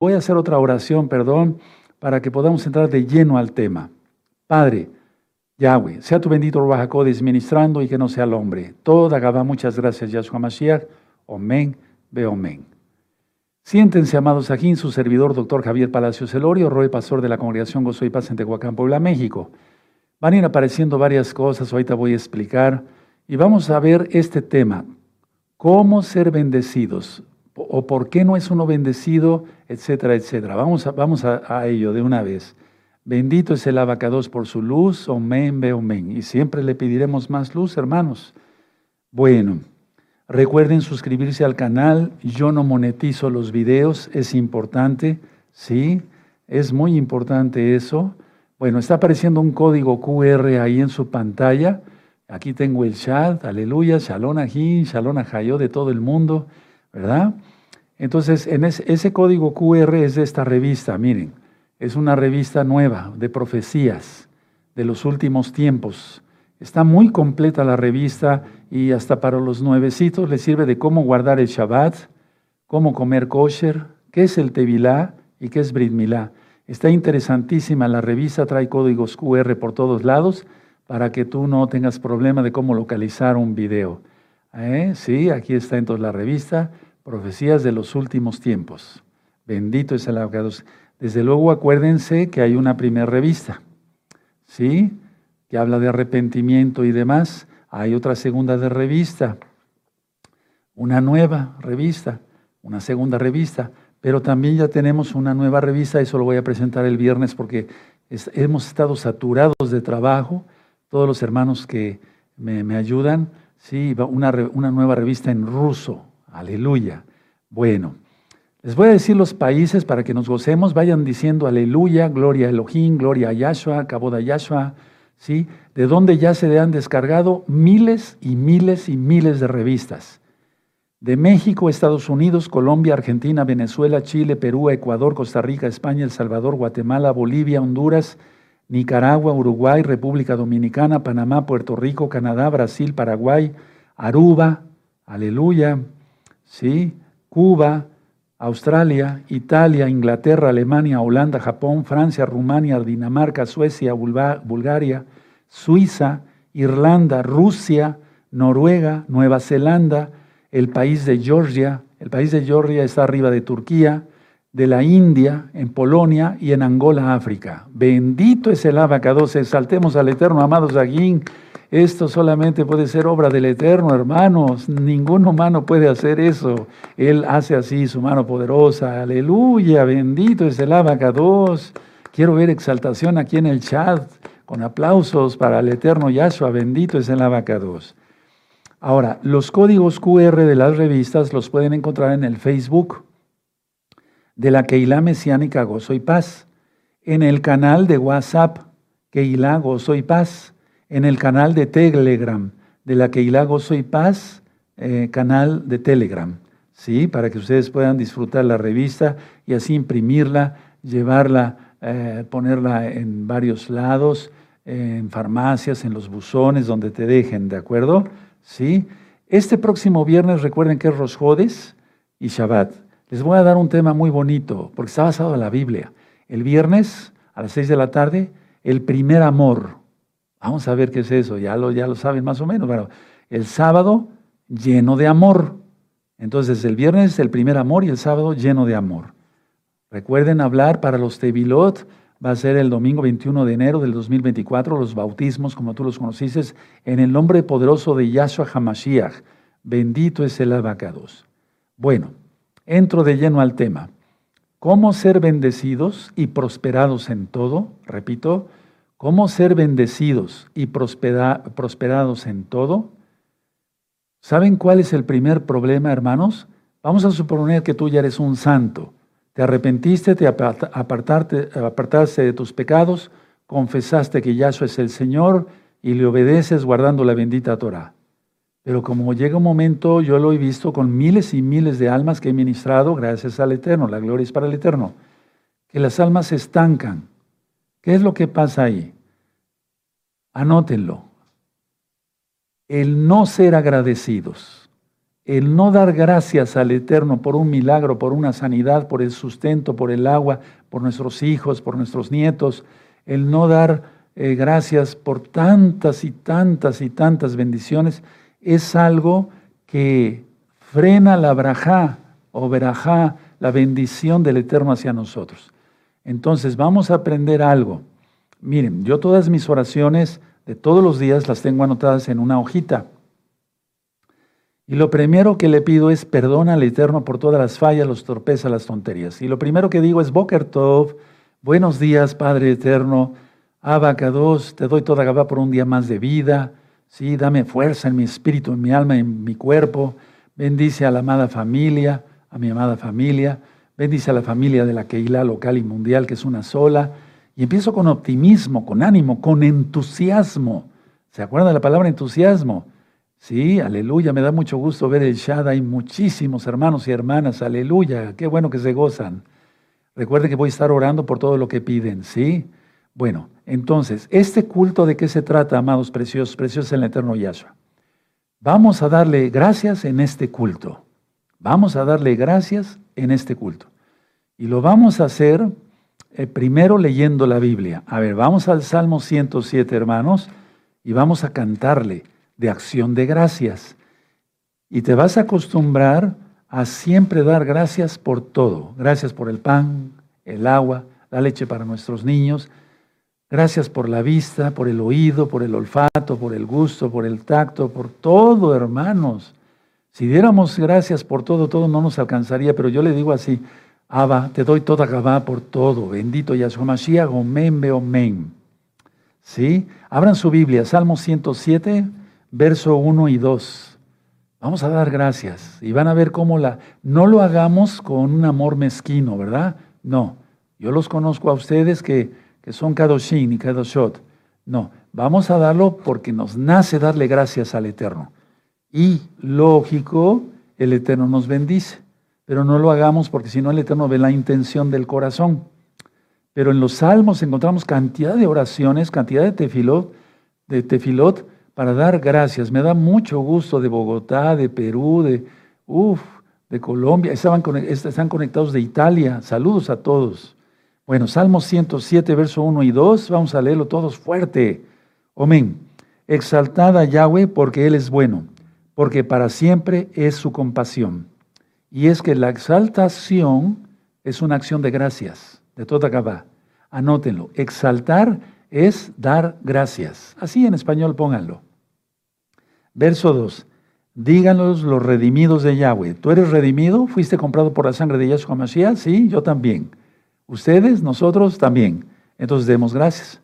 Voy a hacer otra oración, perdón, para que podamos entrar de lleno al tema. Padre, Yahweh, sea tu bendito Ruach ministrando y que no sea el hombre. Toda Gabá, muchas gracias, Yahshua Mashiach. Omen, ve omen. Siéntense, amados, aquí su servidor, doctor Javier Palacios Elorio, Roy Pastor de la Congregación Gozo y Paz en Tehuacán, Puebla, México. Van a ir apareciendo varias cosas, ahorita voy a explicar, y vamos a ver este tema, cómo ser bendecidos, o por qué no es uno bendecido, etcétera, etcétera. Vamos a, vamos a, ello de una vez. Bendito es el abacados por su luz, omen, ve omen. Y siempre le pediremos más luz, hermanos. Bueno, recuerden suscribirse al canal. Yo no monetizo los videos, es importante, ¿sí? Es muy importante eso. Bueno, está apareciendo un código QR ahí en su pantalla. Aquí tengo el chat, aleluya, shalom ajín, shalom ajayo de todo el mundo, ¿verdad? Entonces, en ese, código QR es de esta revista, miren, es una revista nueva de profecías de los últimos tiempos. Está muy completa la revista y hasta para los nuevecitos le sirve de cómo guardar el Shabbat, cómo comer kosher, qué es el Tevilá y qué es Brit Milá. Está interesantísima la revista, trae códigos QR por todos lados para que tú no tengas problema de cómo localizar un video. ¿Eh? Sí, aquí está entonces la revista. Profecías de los últimos tiempos. Bendito es el abogado. Desde luego acuérdense que hay una primera revista, ¿sí? Que habla de arrepentimiento y demás. Hay otra segunda de revista, una nueva revista, una segunda revista. Pero también ya tenemos una nueva revista, eso lo voy a presentar el viernes porque hemos estado saturados de trabajo. Todos los hermanos que me, ayudan, sí, una, una nueva revista en ruso, Aleluya. Bueno, les voy a decir los países para que nos gocemos. Vayan diciendo aleluya, gloria a Elohim, gloria a Yahshua, de Yahshua. ¿sí? De donde ya se han descargado miles y miles y miles de revistas. De México, Estados Unidos, Colombia, Argentina, Venezuela, Chile, Perú, Ecuador, Costa Rica, España, El Salvador, Guatemala, Bolivia, Honduras, Nicaragua, Uruguay, República Dominicana, Panamá, Puerto Rico, Canadá, Brasil, Paraguay, Aruba, aleluya, ¿sí? Cuba, Australia, Italia, Inglaterra, Alemania, Holanda, Japón, Francia, Rumania, Dinamarca, Suecia, Bulgaria, Suiza, Irlanda, Rusia, Noruega, Nueva Zelanda, el país de Georgia, el país de Georgia está arriba de Turquía, de la India, en Polonia y en Angola, África. Bendito es el abacados, exaltemos al Eterno, amados Aguín. Esto solamente puede ser obra del Eterno, hermanos. Ningún humano puede hacer eso. Él hace así su mano poderosa. Aleluya, bendito es el abacados. Quiero ver exaltación aquí en el chat, con aplausos para el Eterno Yahshua. Bendito es el abacados. Ahora, los códigos QR de las revistas los pueden encontrar en el Facebook de la Keilah Mesiánica Gozo y Paz, en el canal de WhatsApp Keilah Gozo y Paz, en el canal de Telegram de la Keilah Gozo y Paz, eh, canal de Telegram, ¿sí? Para que ustedes puedan disfrutar la revista y así imprimirla, llevarla, eh, ponerla en varios lados, en farmacias, en los buzones, donde te dejen, ¿de acuerdo? ¿Sí? Este próximo viernes recuerden que es Rosjodes y Shabbat. Les voy a dar un tema muy bonito, porque está basado en la Biblia. El viernes a las seis de la tarde, el primer amor. Vamos a ver qué es eso, ya lo, ya lo saben más o menos. El sábado lleno de amor. Entonces el viernes el primer amor y el sábado lleno de amor. Recuerden hablar para los Tevilot, va a ser el domingo 21 de enero del 2024, los bautismos, como tú los conociste, en el nombre poderoso de Yahshua Hamashiach. Bendito es el abacados. Bueno, entro de lleno al tema. ¿Cómo ser bendecidos y prosperados en todo? Repito, ¿cómo ser bendecidos y prosperados en todo? ¿Saben cuál es el primer problema, hermanos? Vamos a suponer que tú ya eres un santo. Te arrepentiste, te apartaste de tus pecados, confesaste que Yahshua es el Señor y le obedeces guardando la bendita Torah. Pero como llega un momento, yo lo he visto con miles y miles de almas que he ministrado, gracias al Eterno, la gloria es para el Eterno, que las almas se estancan. ¿Qué es lo que pasa ahí? Anótenlo. El no ser agradecidos, el no dar gracias al Eterno por un milagro, por una sanidad, por el sustento, por el agua, por nuestros hijos, por nuestros nietos, el no dar eh, gracias por tantas y tantas y tantas bendiciones, es algo que frena la brajá o verajá, la bendición del Eterno hacia nosotros. Entonces vamos a aprender algo. Miren, yo todas mis oraciones de todos los días las tengo anotadas en una hojita. Y lo primero que le pido es perdona al Eterno por todas las fallas, los torpezas, las tonterías. Y lo primero que digo es Boker Tov, buenos días, Padre Eterno, Abacados, te doy toda Gabá por un día más de vida. Sí, dame fuerza en mi espíritu, en mi alma, en mi cuerpo. Bendice a la amada familia, a mi amada familia. Bendice a la familia de la Keilah local y mundial, que es una sola. Y empiezo con optimismo, con ánimo, con entusiasmo. ¿Se acuerdan de la palabra entusiasmo? Sí, aleluya, me da mucho gusto ver el. Hay muchísimos hermanos y hermanas, aleluya, qué bueno que se gozan. Recuerden que voy a estar orando por todo lo que piden, ¿sí? Bueno, entonces, ¿este culto de qué se trata, amados preciosos, preciosos en el eterno Yahshua? Vamos a darle gracias en este culto. Vamos a darle gracias en este culto. Y lo vamos a hacer eh, primero leyendo la Biblia. A ver, vamos al Salmo 107, hermanos, y vamos a cantarle de acción de gracias. Y te vas a acostumbrar a siempre dar gracias por todo. Gracias por el pan, el agua, la leche para nuestros niños. Gracias por la vista, por el oído, por el olfato, por el gusto, por el tacto, por todo, hermanos. Si diéramos gracias por todo, todo no nos alcanzaría, pero yo le digo así, Abba, te doy toda Gabá por todo. Bendito Yahshua Mashiach, omen, omen. ¿Sí? Abran su Biblia, Salmo 107, verso 1 y 2. Vamos a dar gracias y van a ver cómo la... No lo hagamos con un amor mezquino, ¿verdad? No. Yo los conozco a ustedes que, que son Kadoshin y Kadoshot. No, vamos a darlo porque nos nace darle gracias al Eterno. Y lógico, el Eterno nos bendice. Pero no lo hagamos porque si no el Eterno ve la intención del corazón. Pero en los salmos encontramos cantidad de oraciones, cantidad de tefilot, de tefilot para dar gracias. Me da mucho gusto de Bogotá, de Perú, de, uf, de Colombia. Están conectados de Italia. Saludos a todos. Bueno, Salmo 107, verso 1 y 2. Vamos a leerlo todos fuerte. Amén. Exaltad a Yahweh porque Él es bueno, porque para siempre es su compasión. Y es que la exaltación es una acción de gracias, de toda Gabá. Anótenlo. Exaltar es dar gracias. Así en español pónganlo. Verso 2. Díganos los redimidos de Yahweh. ¿Tú eres redimido? ¿Fuiste comprado por la sangre de Yahshua Mashiach? Sí, yo también. Ustedes, nosotros también. Entonces demos gracias.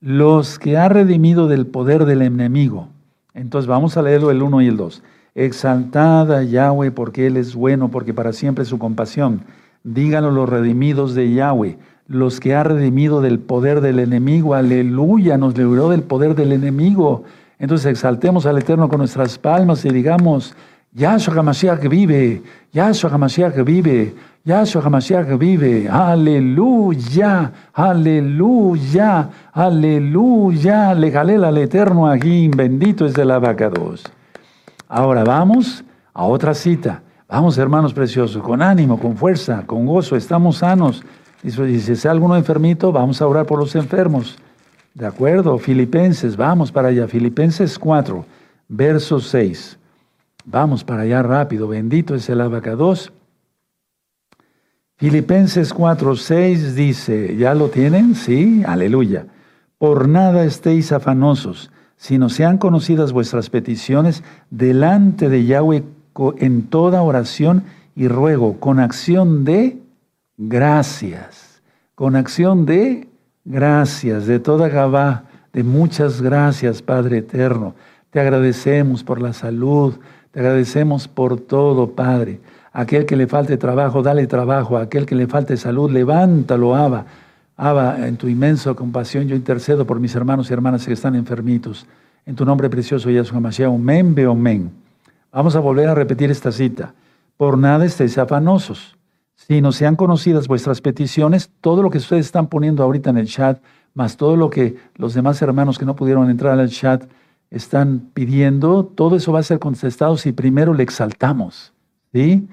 Los que ha redimido del poder del enemigo. Entonces vamos a leerlo el 1 y el 2. Exaltada Yahweh porque Él es bueno, porque para siempre es su compasión. Díganlo los redimidos de Yahweh, los que ha redimido del poder del enemigo. Aleluya, nos libró del poder del enemigo. Entonces exaltemos al Eterno con nuestras palmas y digamos, Yahshua HaMashiach vive, Yahshua HaMashiach vive, Yahshua HaMashiach vive, aleluya, aleluya, aleluya, le al Eterno aquí, bendito es el abacados. Ahora vamos a otra cita. Vamos, hermanos preciosos, con ánimo, con fuerza, con gozo, estamos sanos. Y si es alguno enfermito, vamos a orar por los enfermos. De acuerdo, Filipenses, vamos para allá. Filipenses 4, verso 6. Vamos para allá rápido. Bendito es el abacados. Filipenses 4, 6 dice, ¿ya lo tienen? Sí, aleluya. Por nada estéis afanosos, sino sean conocidas vuestras peticiones delante de Yahweh en toda oración y ruego, con acción de gracias, con acción de Gracias de toda Gabá, de muchas gracias, Padre eterno. Te agradecemos por la salud, te agradecemos por todo, Padre. Aquel que le falte trabajo, dale trabajo. Aquel que le falte salud, levántalo, Abba. Abba, en tu inmensa compasión yo intercedo por mis hermanos y hermanas que están enfermitos. En tu nombre precioso, Yahshua Mashiach, omen, be omen. Vamos a volver a repetir esta cita. Por nada estéis afanosos si no sean conocidas vuestras peticiones, todo lo que ustedes están poniendo ahorita en el chat, más todo lo que los demás hermanos que no pudieron entrar al chat están pidiendo, todo eso va a ser contestado si primero le exaltamos. ¿sí?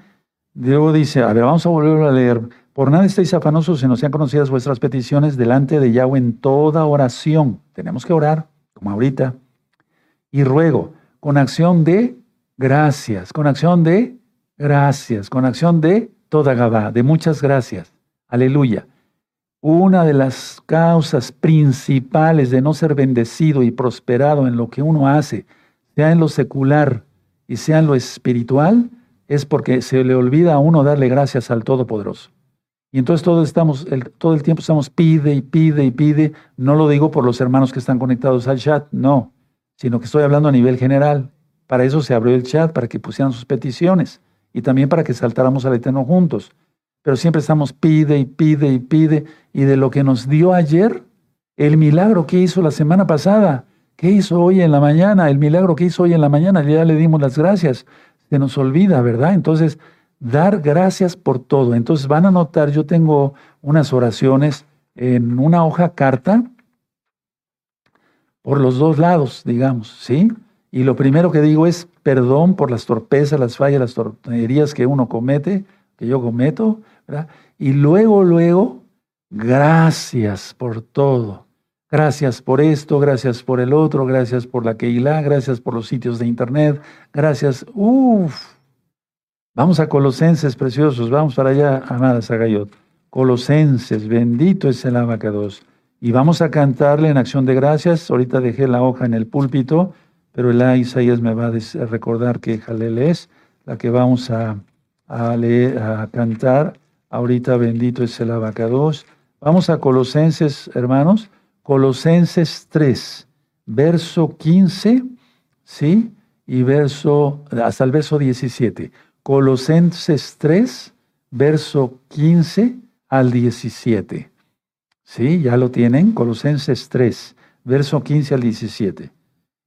Luego dice, a ver, vamos a volver a leer. Por nada estéis afanosos, no sean conocidas vuestras peticiones delante de Yahweh en toda oración. Tenemos que orar, como ahorita. Y ruego, con acción de gracias, con acción de gracias, con acción de toda Gabá, de muchas gracias. Aleluya. Una de las causas principales de no ser bendecido y prosperado en lo que uno hace, sea en lo secular y sea en lo espiritual, es porque se le olvida a uno darle gracias al Todopoderoso. Y entonces todo, estamos, el, todo el tiempo estamos pide y pide y pide. No lo digo por los hermanos que están conectados al chat, no, sino que estoy hablando a nivel general. Para eso se abrió el chat, para que pusieran sus peticiones y también para que saltáramos al Eterno juntos pero siempre estamos pide y pide y pide. Y de lo que nos dio ayer, el milagro que hizo la semana pasada, ¿qué hizo hoy en la mañana? El milagro que hizo hoy en la mañana, ya le dimos las gracias. Se nos olvida, ¿verdad? Entonces, dar gracias por todo. Entonces van a notar, yo tengo unas oraciones en una hoja carta por los dos lados, digamos, ¿sí? Y lo primero que digo es perdón por las torpezas, las fallas, las tonterías que uno comete, que yo cometo, ¿verdad? Y luego, luego, gracias por todo. Gracias por esto, gracias por el otro, gracias por la Keilah, gracias por los sitios de internet, gracias. Uf. Vamos a Colosenses preciosos, vamos para allá, amada Sagayot. Colosenses, bendito es el abacados. Y vamos a cantarle en acción de gracias. Ahorita dejé la hoja en el púlpito, pero el Isaías me va a recordar que Jalel es la que vamos a a, leer, a cantar. Ahorita bendito es el abacados. Vamos a Colosenses, hermanos. Colosenses 3, verso 15, ¿sí? Y verso, hasta el verso 17. Colosenses 3, verso 15 al 17. ¿Sí? Ya lo tienen. Colosenses 3, verso 15 al 17.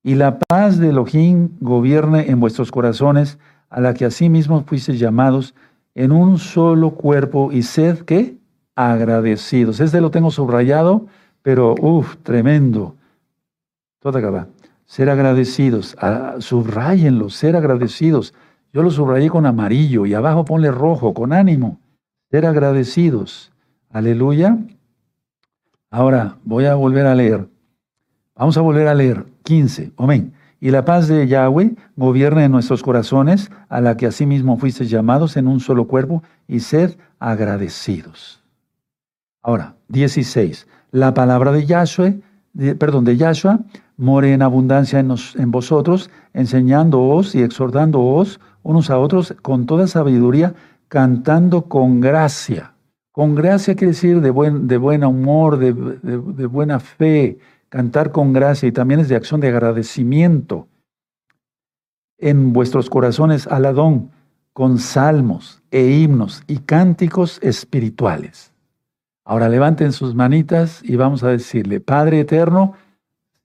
Y la paz de Elohim gobierne en vuestros corazones a la que asimismo fuisteis llamados en un solo cuerpo y sed que agradecidos. Este lo tengo subrayado, pero uff, tremendo. Toda acaba. Ser agradecidos, ah, subrayenlo, ser agradecidos. Yo lo subrayé con amarillo y abajo ponle rojo, con ánimo. Ser agradecidos. Aleluya. Ahora voy a volver a leer. Vamos a volver a leer 15. Amén. Y la paz de Yahweh gobierne en nuestros corazones, a la que asimismo fuiste llamados en un solo cuerpo, y ser agradecidos. Ahora, 16. La palabra de Yahshua, perdón, de Yahshua, more en abundancia en, vosotros, enseñándoos y exhortándoos unos a otros con toda sabiduría, cantando con gracia. Con gracia quiere decir de buen, de buen humor, de, de buena fe, cantar con gracia y también es de acción de agradecimiento en vuestros corazones al Adón con salmos e himnos y cánticos espirituales. Ahora levanten sus manitas y vamos a decirle, Padre eterno,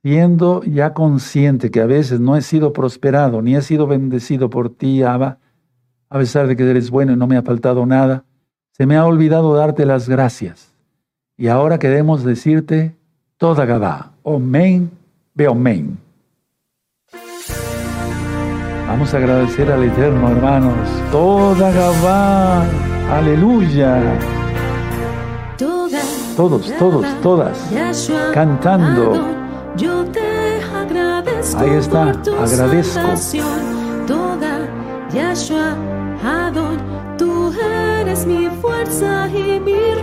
siendo ya consciente que a veces no he sido prosperado ni he sido bendecido por ti, Abba, a pesar de que eres bueno y no me ha faltado nada, se me ha olvidado darte las gracias. Y ahora queremos decirte, toda Gabá, Omen, ve Omen. Vamos a agradecer al Eterno, hermanos. Toda Gabá, aleluya. Todos, todos, todas, cantando. Ahí está, agradezco. Toda Yahshua Adon, tú eres mi fuerza y mi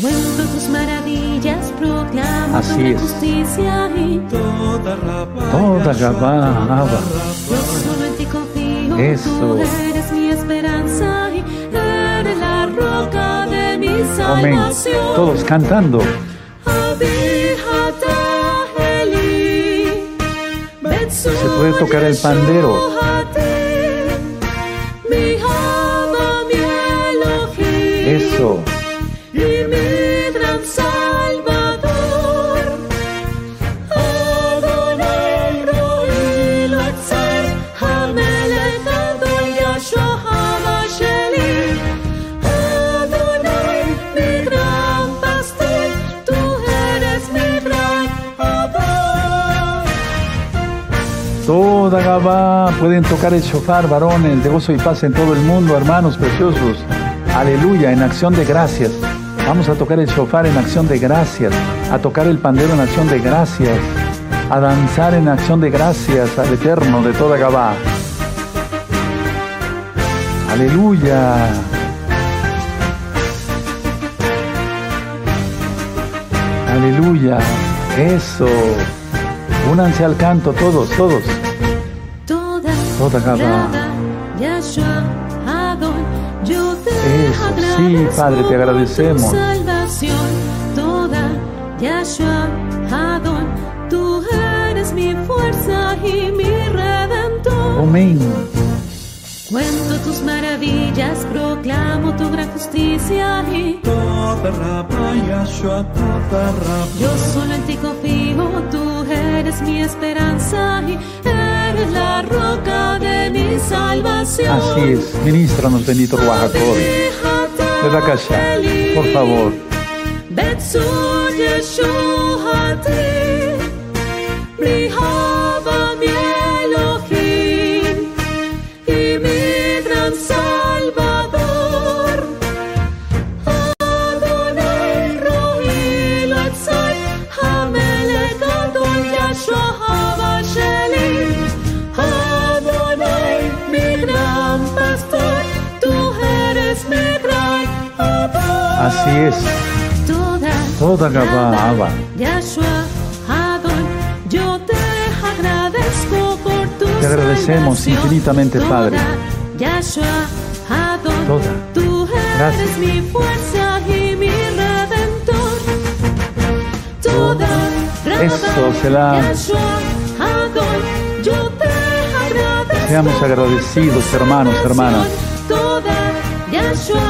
Cuento tus maravillas, proclamo Así es. justicia y toda Rabá. Toda Rabá, Yo solo en ti confío. Eso. Tú eres mi esperanza y eres la roca de mi salvación. Amén. Todos cantando. Se puede tocar el pandero. Eso. Toda Gabá, pueden tocar el shofar, varones, de gozo y paz en todo el mundo, hermanos preciosos. Aleluya, en acción de gracias. Vamos a tocar el shofar en acción de gracias, a tocar el pandero en acción de gracias, a danzar en acción de gracias al Eterno de toda Gabá. Aleluya. Aleluya. Eso. Únanse al canto todos, todos. Toda, Toda Gabá. Yahshua, Adon, yo te Eso, sí, Padre, te agradecemos. por tu salvación. Toda, Yahshua, Adon, tú eres mi fuerza y mi redentor. Amén. Cuento tus maravillas, proclamo tu gran justicia y Toda Rabba Yahshua, toda Rabba. yo solo en ti confío, tú eres mi esperanza y eres la roca de mi salvación. Así es. Ministranos, bendito Ruajacor. Bebakasha, por favor. Betsu Yeshuati, Así es. Toda, Toda Gabá, yo te agradezco por tu Te agradecemos infinitamente, Toda, Padre. Yahshua, Adon, Toda. tú eres Gracias. mi fuerza y mi redentor. Toda, Eso, Selah. Yahshua, Adon, yo te agradezco Seamos agradecidos, hermanos, hermanas. Toda, Yahshua,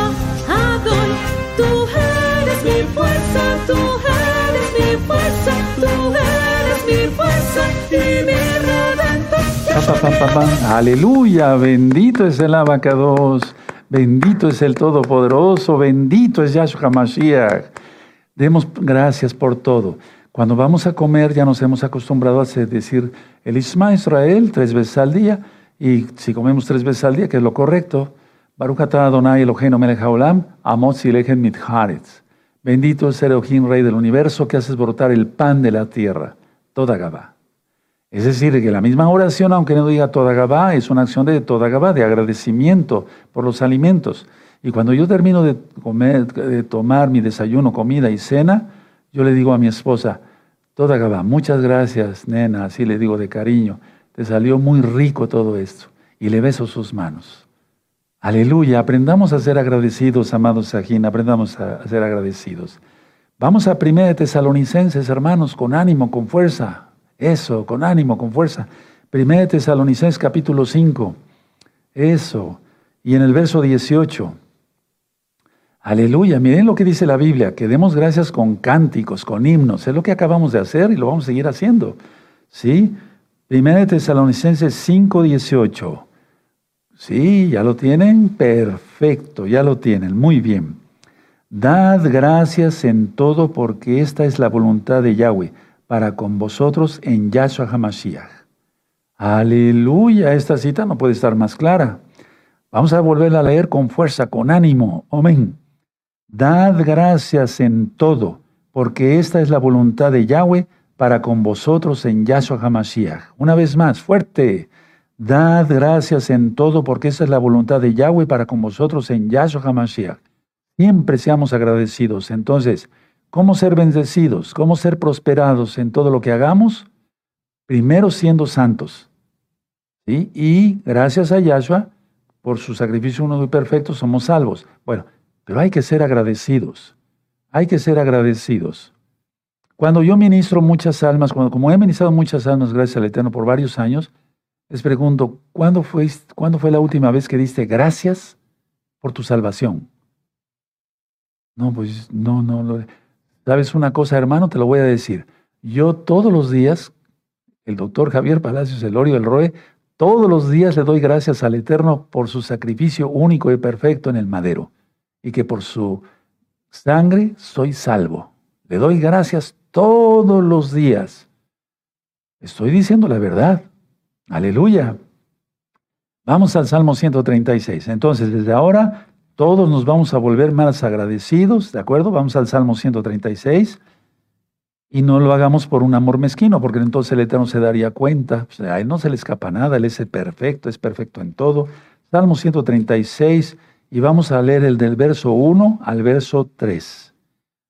mi fuerza, mi fuerza y. Aleluya, bendito es el abacados, bendito es el Todopoderoso, bendito es Yahshua Mashiach. Demos gracias por todo. Cuando vamos a comer ya nos hemos acostumbrado a decir el Isma Israel tres veces al día y si comemos tres veces al día, que es lo correcto, Baruch atah Adonai Eloheinu melech haolam, mitharetz. Bendito es Elohim, Rey del universo, que haces brotar el pan de la tierra, toda Gabá. Es decir, que la misma oración, aunque no diga toda Gabá, es una acción de toda Gabá, de agradecimiento por los alimentos. Y cuando yo termino de, comer, de tomar mi desayuno, comida y cena, yo le digo a mi esposa, toda Gabá, muchas gracias, nena, así le digo de cariño, te salió muy rico todo esto. Y le beso sus manos. Aleluya, aprendamos a ser agradecidos, amados Sajín, aprendamos a, ser agradecidos. Vamos a 1 de Tesalonicenses, hermanos, con ánimo, con fuerza. Eso, con ánimo, con fuerza. 1 de Tesalonicenses capítulo 5. Eso. Y en el verso 18. Aleluya, miren lo que dice la Biblia, que demos gracias con cánticos, con himnos. Es lo que acabamos de hacer y lo vamos a seguir haciendo. ¿Sí? 1 de Tesalonicenses 5, 18. Sí, ya lo tienen. Perfecto, ya lo tienen. Muy bien. Dad gracias en todo porque esta es la voluntad de Yahweh para con vosotros en Yahshua HaMashiach. Aleluya, esta cita no puede estar más clara. Vamos a volverla a leer con fuerza, con ánimo. Amén. Dad gracias en todo porque esta es la voluntad de Yahweh para con vosotros en Yahshua HaMashiach. Una vez más, fuerte. Dad gracias en todo porque esta es la voluntad de Yahweh para con vosotros en Yahshua HaMashiach. Siempre seamos agradecidos. Entonces, ¿cómo ser bendecidos? ¿Cómo ser prosperados en todo lo que hagamos? Primero siendo santos. Y gracias a Yahshua, por su sacrificio uno y perfecto, somos salvos. Bueno, pero hay que ser agradecidos. Hay que ser agradecidos. Cuando yo ministro muchas almas, cuando, como he ministrado muchas almas, gracias al Eterno, por varios años, les pregunto, ¿cuándo fue, ¿cuándo fue la última vez que diste gracias por tu salvación? No, pues no, no. ¿Sabes una cosa, hermano? Te lo voy a decir. Yo todos los días, el doctor Javier Palacios Elorio, el ROE, todos los días le doy gracias al Eterno por su sacrificio único y perfecto en el madero y que por su sangre soy salvo. Le doy gracias todos los días. Estoy diciendo la verdad. Aleluya. Vamos al Salmo 136. Entonces, desde ahora, todos nos vamos a volver más agradecidos, ¿de acuerdo? Vamos al Salmo 136 y no lo hagamos por un amor mezquino, porque entonces el Eterno se daría cuenta. Pues, a Él no se le escapa nada, Él es perfecto, es perfecto en todo. Salmo 136 y vamos a leer el del verso 1 al verso 3.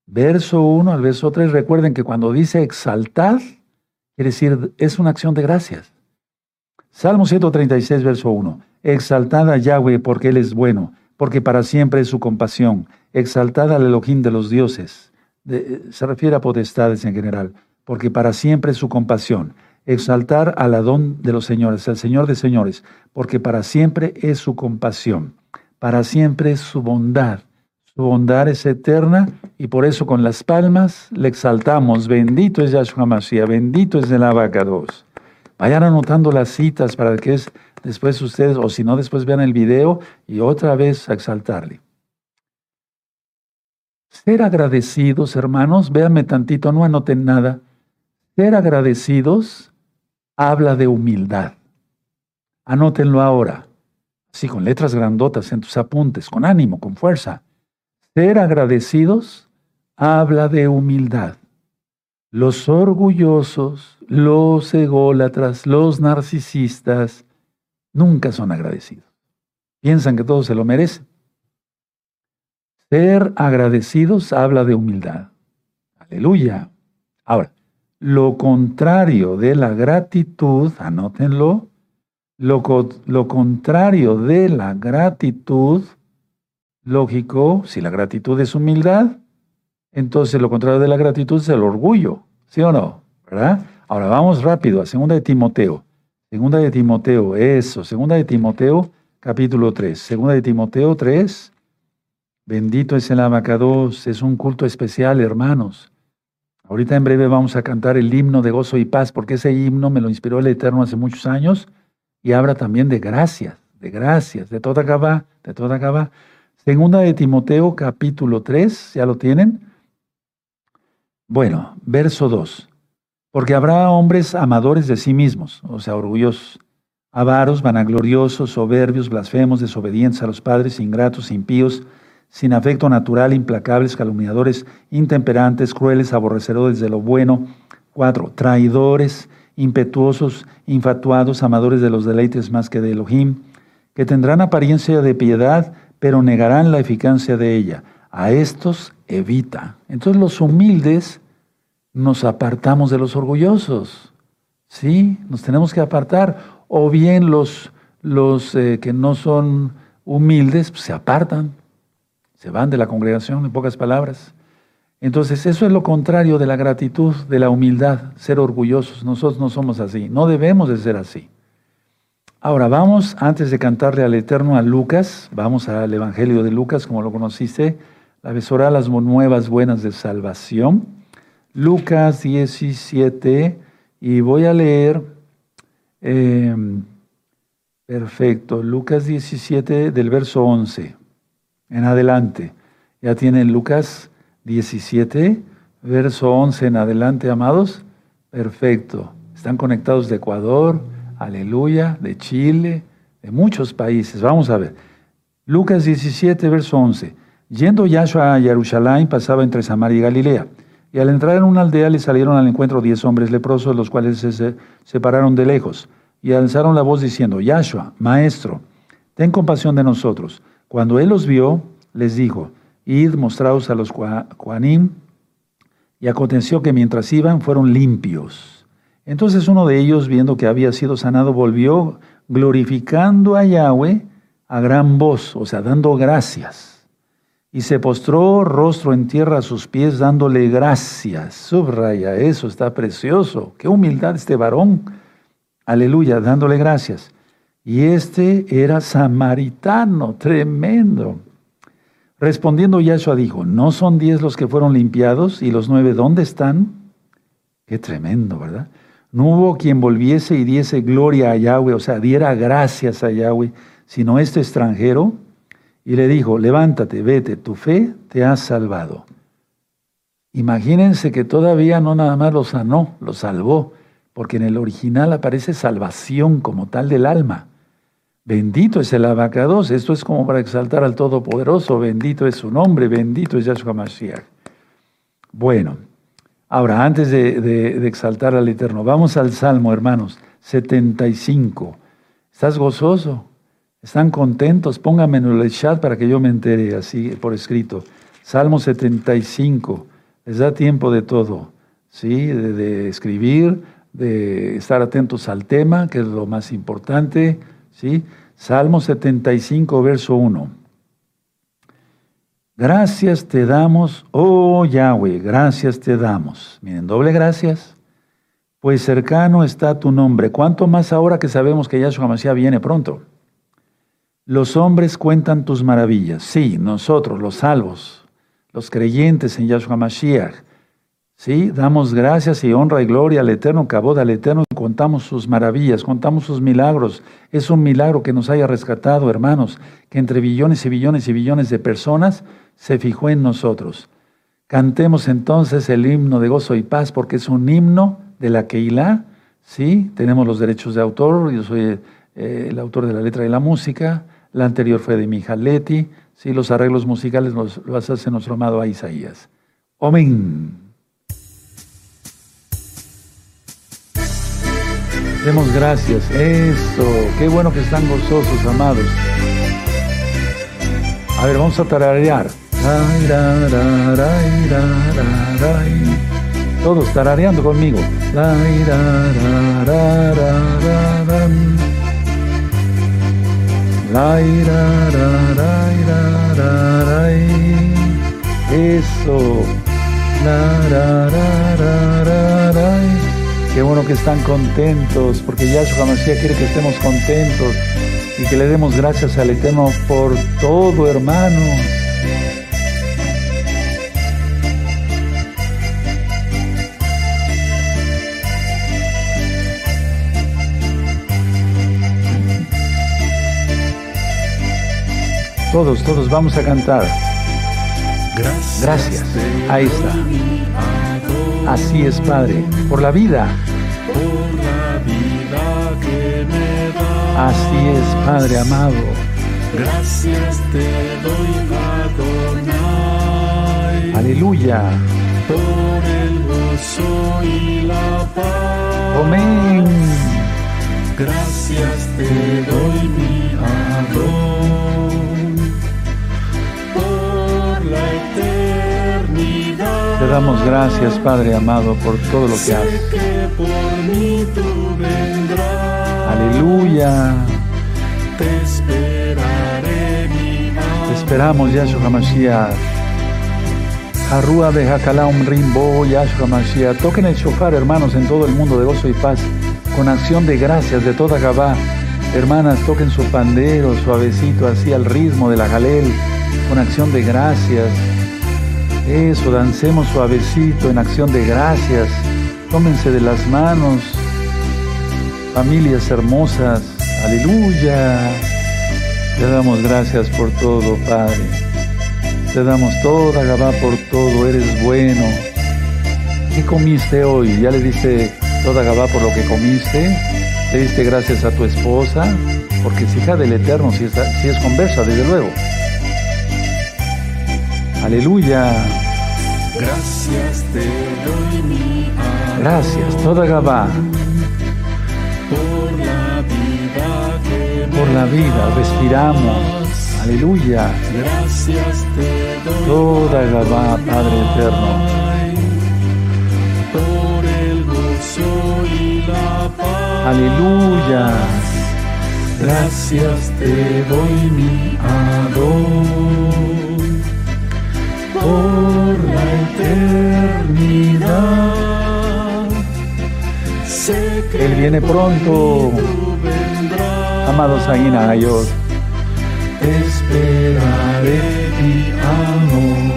Verso 1 al verso 3. Recuerden que cuando dice exaltar, quiere decir, es una acción de gracias. Salmo 136, verso 1. Exaltad a Yahweh porque Él es bueno, porque para siempre es su compasión. Exaltad al Elohim de los dioses. se refiere a potestades en general, porque para siempre es su compasión. Exaltar al Adón de los señores, al Señor de señores, porque para siempre es su compasión. Para siempre es su bondad. Su bondad es eterna y por eso con las palmas le exaltamos. Bendito es Yahshua Mashiach, bendito es el abacados. Vayan anotando las citas para que es después ustedes, o si no, después vean el video y otra vez exaltarle. Ser agradecidos, hermanos, véanme tantito, no anoten nada. Ser agradecidos habla de humildad. Anótenlo ahora, así con letras grandotas en tus apuntes, con ánimo, con fuerza. Ser agradecidos habla de humildad. Los orgullosos, los ególatras, los narcisistas, nunca son agradecidos. Piensan que todo se lo merecen. Ser agradecidos habla de humildad. Aleluya. Ahora, lo contrario de la gratitud, anótenlo, lo, lo, contrario de la gratitud, lógico, si la gratitud es humildad, entonces lo contrario de la gratitud es el orgullo, ¿sí o no? ¿Verdad? Ahora vamos rápido a segunda de Timoteo. Segunda de Timoteo, eso, segunda de Timoteo, capítulo 3. Segunda de Timoteo 3, bendito es el abacados, es un culto especial, hermanos. Ahorita en breve vamos a cantar el himno de gozo y paz, porque ese himno me lo inspiró el Eterno hace muchos años y habla también de gracias, de gracias, de toda Gabá, de toda Gabá. Segunda de Timoteo, capítulo 3, ¿ya lo tienen? Bueno, verso 2. Porque habrá hombres amadores de sí mismos, o sea, orgullosos, avaros, vanagloriosos, soberbios, blasfemos, desobedientes a los padres, ingratos, impíos, sin afecto natural, implacables, calumniadores, intemperantes, crueles, aborrecedores de lo bueno. 4. Traidores, impetuosos, infatuados, amadores de los deleites más que de Elohim, que tendrán apariencia de piedad, pero negarán la eficacia de ella a estos evita. Entonces los humildes nos apartamos de los orgullosos. ¿Sí? Nos tenemos que apartar. O bien los, los eh, que no son humildes pues, se apartan, se van de la congregación, en pocas palabras. Entonces, eso es lo contrario de la gratitud, de la humildad, ser orgullosos. Nosotros no somos así, no debemos de ser así. Ahora vamos, antes de cantarle al Eterno a Lucas, vamos al Evangelio de Lucas, como lo conociste, la besora las nuevas buenas de salvación. Lucas 17, y voy a leer, em, perfecto, Lucas 17 del verso 11 en adelante. Ya tienen Lucas 17, verso 11 en adelante, amados. Perfecto. Están conectados de Ecuador, aleluya, de Chile, de muchos países. Vamos a ver. Lucas 17, verso 11. Yendo Yahshua a Jerusalén, pasaba entre Samaria y Galilea. Y al entrar en una aldea le salieron al encuentro diez hombres leprosos, los cuales se separaron de lejos. Y alzaron la voz diciendo, Yahshua, maestro, ten compasión de nosotros. Cuando él los vio, les dijo, id, mostraos a los Juanim. Y aconteció que mientras iban, fueron limpios. Entonces uno de ellos, viendo que había sido sanado, volvió glorificando a Yahweh a gran voz, o sea, dando gracias y se postró rostro en tierra a sus pies dándole gracias. Subraya eso, está precioso. Qué humildad este varón. Aleluya, dándole gracias. Y este era samaritano, tremendo. Respondiendo Yahshua dijo, ¿no son diez los que fueron limpiados y los nueve dónde están? Qué tremendo, ¿verdad? No hubo quien volviese y diese gloria a Yahweh, o sea, diera gracias a Yahweh, sino este extranjero y le dijo, levántate, vete, tu fe te ha salvado. Imagínense que todavía no nada más lo sanó, lo salvó, porque en el original aparece salvación como tal del alma. Bendito es el abacados. Esto es como para exaltar al Todopoderoso. Bendito es su nombre. Bendito es Yahshua Mashiach. Bueno, ahora antes de, de exaltar al Eterno, vamos al Salmo, hermanos, 75. ¿Estás gozoso? ¿Están contentos? Pónganme en el chat para que yo me entere así por escrito. Salmo 75. Les da tiempo de todo, ¿sí? De, escribir, de estar atentos al tema, que es lo más importante, ¿sí? Salmo 75, verso 1. Gracias te damos, oh Yahweh, gracias te damos. Miren, doble gracias, pues cercano está tu nombre. ¿Cuánto más ahora que sabemos que Yahshua Mashiach viene pronto? Los hombres cuentan tus maravillas. Sí, nosotros, los salvos, los creyentes en Yahshua Mashiach. Sí, damos gracias y honra y gloria al Eterno, cabod al Eterno, y contamos sus maravillas, contamos sus milagros. Es un milagro que nos haya rescatado, hermanos, que entre billones y billones y billones de personas se fijó en nosotros. Cantemos entonces el himno de gozo y paz, porque es un himno de la Keilah. Sí, tenemos los derechos de autor, yo soy eh, el autor de la letra y la música. La anterior fue de Mijaletti. Sí, los arreglos musicales los, los hace nuestro amado Isaías. Amén. Demos gracias. Eso. Qué bueno que están gozosos, amados. A ver, vamos a tararear. Todos tarareando conmigo. Eso. Qué bueno que están contentos, porque Yahshua Mashiach quiere que estemos contentos y que le demos gracias al Eterno por todo, hermanos. Todos, todos vamos a cantar. Gracias. Ahí está. Así es, Padre, por la vida. Así es, Padre amado. Gracias te doy, Adonai. Aleluya. Por el gozo y la paz. Amén. Gracias te doy, mi Adón. Te damos gracias, Padre amado, por todo lo que haces. Aleluya. Te esperaré, mi Te esperamos, Yahshua Mashiach. Arrúa de Jacalaum Rimbo, Yahshua Mashiach. Toquen el shofar, hermanos, en todo el mundo de gozo y paz, con acción de gracias de toda Gabá. Hermanas, toquen su pandero suavecito, así al ritmo de la Jalel, con acción de gracias. Eso, dancemos suavecito en acción de gracias. Tómense de las manos, familias hermosas. Aleluya. Te damos gracias por todo, Padre. Te damos toda Gabá por todo. Eres bueno. ¿Qué comiste hoy? ¿Ya le diste toda Gabá por lo que comiste? ¿Le diste gracias a tu esposa? Porque es hija del Eterno, si, si es conversa, desde luego. Aleluya. Gracias te doy, mi. Gracias, toda Gabá. Por la vida que Por la vida respiramos. Aleluya. Gracias te doy, Toda Gabá, Padre Eterno. por el gozo y la paz. Aleluya. Gracias te doy, mi Adón. Por la eternidad. Sé que Él viene pronto. Amados Aguinayos. Te esperaré, mi amor.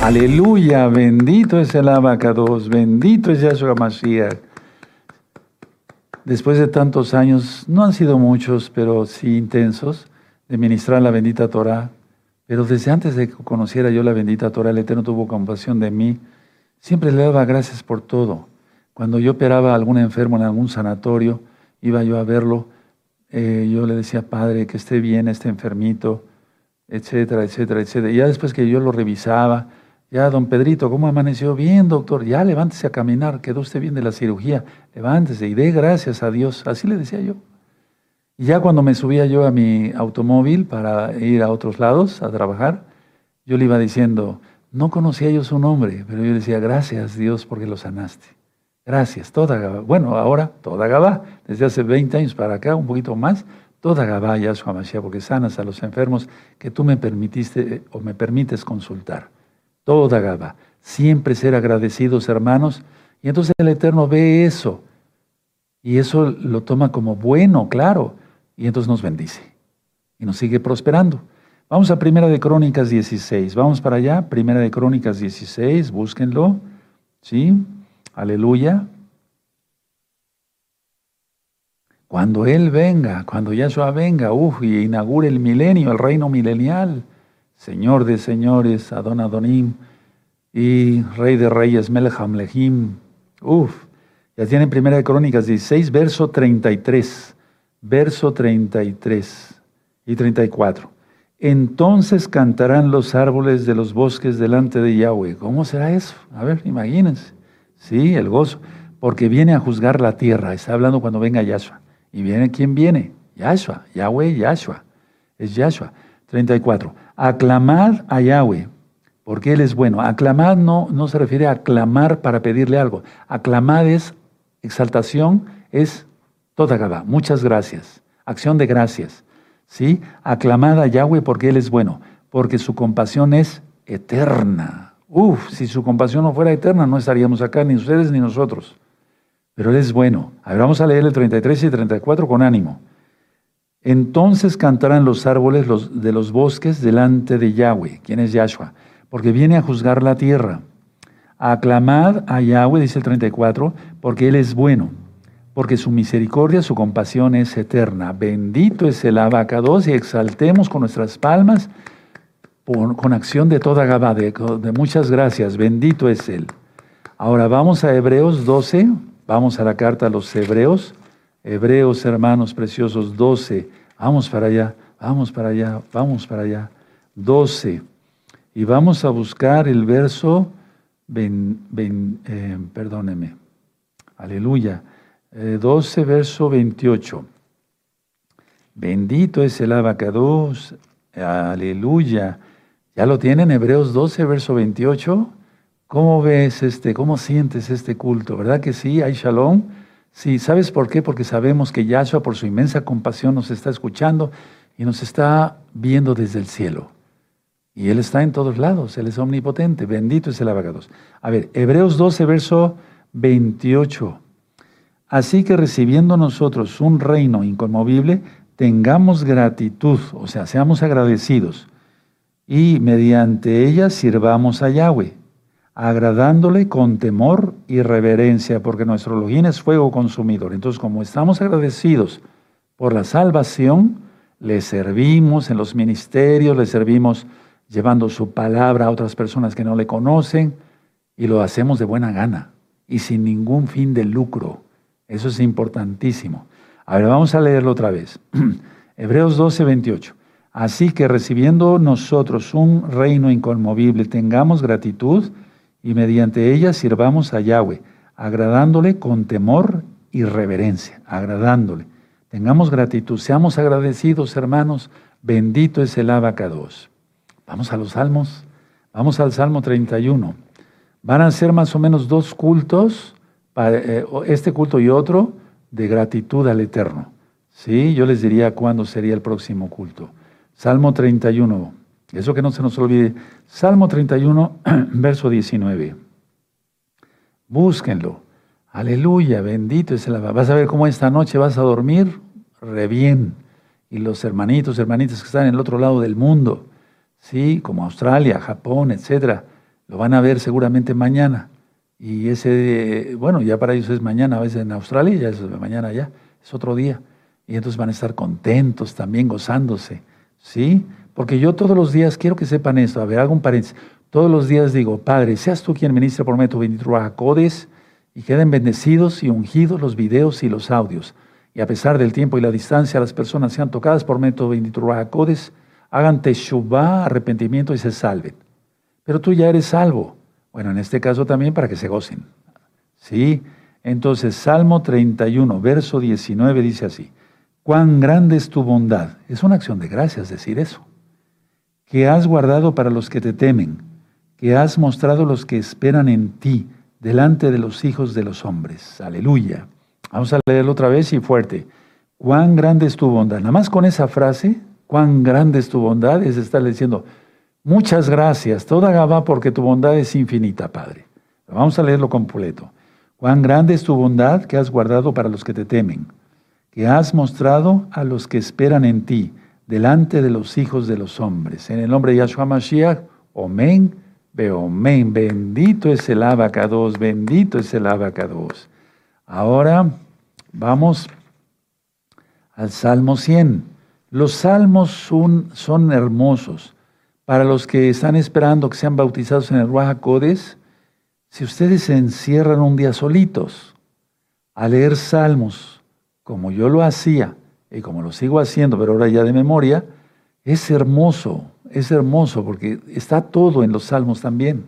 Aleluya. Bendito es el abacados. Bendito es Yahshua Mashiach. Después de tantos años, no han sido muchos, pero sí intensos, de ministrar la bendita Torah, Pero desde antes de que conociera yo la bendita Torah, el Eterno tuvo compasión de mí. Siempre le daba gracias por todo. Cuando yo operaba a algún enfermo en algún sanatorio, iba yo a verlo, eh, yo le decía, Padre, que esté bien este enfermito, etcétera, etcétera, etcétera. Y ya después que yo lo revisaba, ya, don Pedrito, ¿cómo amaneció? Bien, doctor, ya levántese a caminar, quedó usted bien de la cirugía, levántese y dé gracias a Dios. Así le decía yo. Y ya cuando me subía yo a mi automóvil para ir a otros lados a trabajar, yo le iba diciendo, no conocía yo su nombre, pero yo decía, gracias Dios porque lo sanaste. Gracias, toda Gabá. Bueno, ahora toda Gabá, desde hace 20 años para acá, un poquito más, toda Gabá, Yahshua Mashiach, porque sanas a los enfermos que tú me permitiste o me permites consultar. Toda Gabá. Siempre ser agradecidos, hermanos. Y entonces el Eterno ve eso. Y eso lo toma como bueno, claro y entonces nos bendice y nos sigue prosperando. Vamos a Primera de Crónicas 16. Vamos para allá, Primera de Crónicas 16, búsquenlo. ¿Sí? Aleluya. Cuando Él venga, cuando Yahshua venga, uf, y inaugure el milenio, el reino milenial, Señor de señores, Adon Adonim, y Rey de reyes, Melham Lehim, uf, ya tienen Primera de Crónicas 16, verso 33 verso 33 y 34. Entonces cantarán los árboles de los bosques delante de Yahweh. ¿Cómo será eso? A ver, imagínense. Sí, el gozo. Porque viene a juzgar la tierra. Está hablando cuando venga Yahshua. ¿Y viene quién viene? Yahshua. Yahweh, Yahshua. Es Yahshua. 34. Aclamad a Yahweh, porque Él es bueno. Aclamad no, no se refiere a aclamar para pedirle algo. Aclamad es exaltación, es Toda Gabá. Muchas gracias. Acción de gracias. ¿Sí? Aclamada a Yahweh porque Él es bueno, porque su compasión es eterna. Uf, si su compasión no fuera eterna, no estaríamos acá, ni ustedes ni nosotros. Pero Él es bueno. A ver, vamos a leer el 33 y 34 con ánimo. Entonces cantarán los árboles de los bosques delante de Yahweh, quien es Yahshua, porque viene a juzgar la tierra. Aclamad a Yahweh, dice el 34, porque Él es bueno porque su misericordia, su compasión es eterna. Bendito es el abacados y exaltemos con nuestras palmas con acción de toda Gabá, de, muchas gracias. Bendito es Él. Ahora vamos a Hebreos 12, vamos a la carta a los Hebreos. Hebreos, hermanos preciosos, 12. Vamos para allá, vamos para allá, vamos para allá. 12. Y vamos a buscar el verso, eh, perdóneme, aleluya. 12, eh, verso 28. Bendito es el abacados, aleluya. ¿Ya lo tienen? Hebreos 12, verso 28. ¿Cómo ves este, cómo sientes este culto? ¿Verdad que sí? Hay shalom. Sí, ¿sabes por qué? Porque sabemos que Yahshua, por su inmensa compasión, nos está escuchando y nos está viendo desde el cielo. Y Él está en todos lados, Él es omnipotente. Bendito es el abacados. A ver, Hebreos 12, verso 28. Así que recibiendo nosotros un reino inconmovible, tengamos gratitud, o sea, seamos agradecidos, y mediante ella sirvamos a Yahweh, agradándole con temor y reverencia, porque nuestro Elohim es fuego consumidor. Entonces, como estamos agradecidos por la salvación, le servimos en los ministerios, le servimos llevando su palabra a otras personas que no le conocen, y lo hacemos de buena gana y sin ningún fin de lucro. Eso es importantísimo. A ver, vamos a leerlo otra vez. Hebreos 12, 28. Así que recibiendo nosotros un reino inconmovible, tengamos gratitud y mediante ella sirvamos a Yahweh, agradándole con temor y reverencia, agradándole. Tengamos gratitud, seamos agradecidos, hermanos. Bendito es el abacados. Vamos a los salmos. Vamos al Salmo 31. Van a ser más o menos dos cultos eh, este culto y otro de gratitud al Eterno. ¿Sí? Yo les diría cuándo sería el próximo culto. Salmo 31. Eso que no se nos olvide. Salmo 31, verso 19. Búsquenlo. Aleluya, bendito es el Vas a ver cómo esta noche vas a dormir re bien. Y los hermanitos, hermanitas que están en el otro lado del mundo, sí, como Australia, Japón, etcétera, lo van a ver seguramente mañana. Y ese, bueno, ya para ellos es mañana, a veces en Australia ya es mañana ya, es otro día. Y entonces van a estar contentos también, gozándose, ¿sí? Porque yo todos los días, quiero que sepan esto, a ver, hago un paréntesis. Todos los días digo, Padre, seas tú quien ministra por medio de tu bendito y queden bendecidos y ungidos los videos y los audios. Y a pesar del tiempo y la distancia, las personas sean tocadas por medio de bendito Codes, hagan teshuvah, arrepentimiento y se salven. Pero tú ya eres salvo. Bueno, en este caso también para que se gocen. ¿Sí? Entonces, Salmo 31, verso 19 dice así, cuán grande es tu bondad. Es una acción de gracias decir eso. Que has guardado para los que te temen, que has mostrado los que esperan en ti, delante de los hijos de los hombres. Aleluya. Vamos a leerlo otra vez y fuerte. Cuán grande es tu bondad. Nada más con esa frase, cuán grande es tu bondad, es estarle diciendo, muchas gracias, toda Gabá porque tu bondad es infinita, Padre. Vamos a leerlo completo. Cuán grande es tu bondad que has guardado para los que te temen, que has mostrado a los que esperan en ti, delante de los hijos de los hombres. En el nombre de Yahshua Mashiach, Omen, Beomen, bendito es el abacados, bendito es el abacados. Ahora vamos al Salmo 100. Los salmos son, hermosos. Para los que están esperando que sean bautizados en el Ruach Codes, si ustedes se encierran un día solitos a leer salmos, como yo lo hacía y como lo sigo haciendo, pero ahora ya de memoria, es hermoso, es hermoso porque está todo en los salmos también.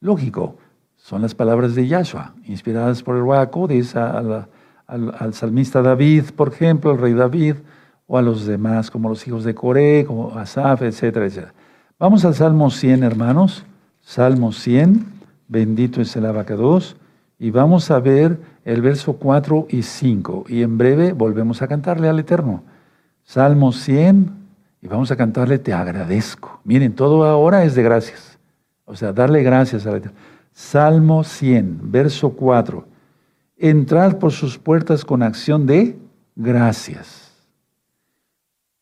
Lógico, son las palabras de Yahshua, inspiradas por el Ruach al, al, salmista David, por ejemplo, el rey David, o a los demás, como los hijos de Coré, como Asaf, etcétera, etcétera. Vamos al Salmo 100, hermanos. Salmo 100. Bendito es el abacados. Y vamos a ver el verso 4 y 5. Y en breve volvemos a cantarle al Eterno. Salmo 100. Y vamos a cantarle Te agradezco. Miren, todo ahora es de gracias. O sea, darle gracias al Eterno. Salmo 100, verso 4. Entrad por sus puertas con acción de gracias.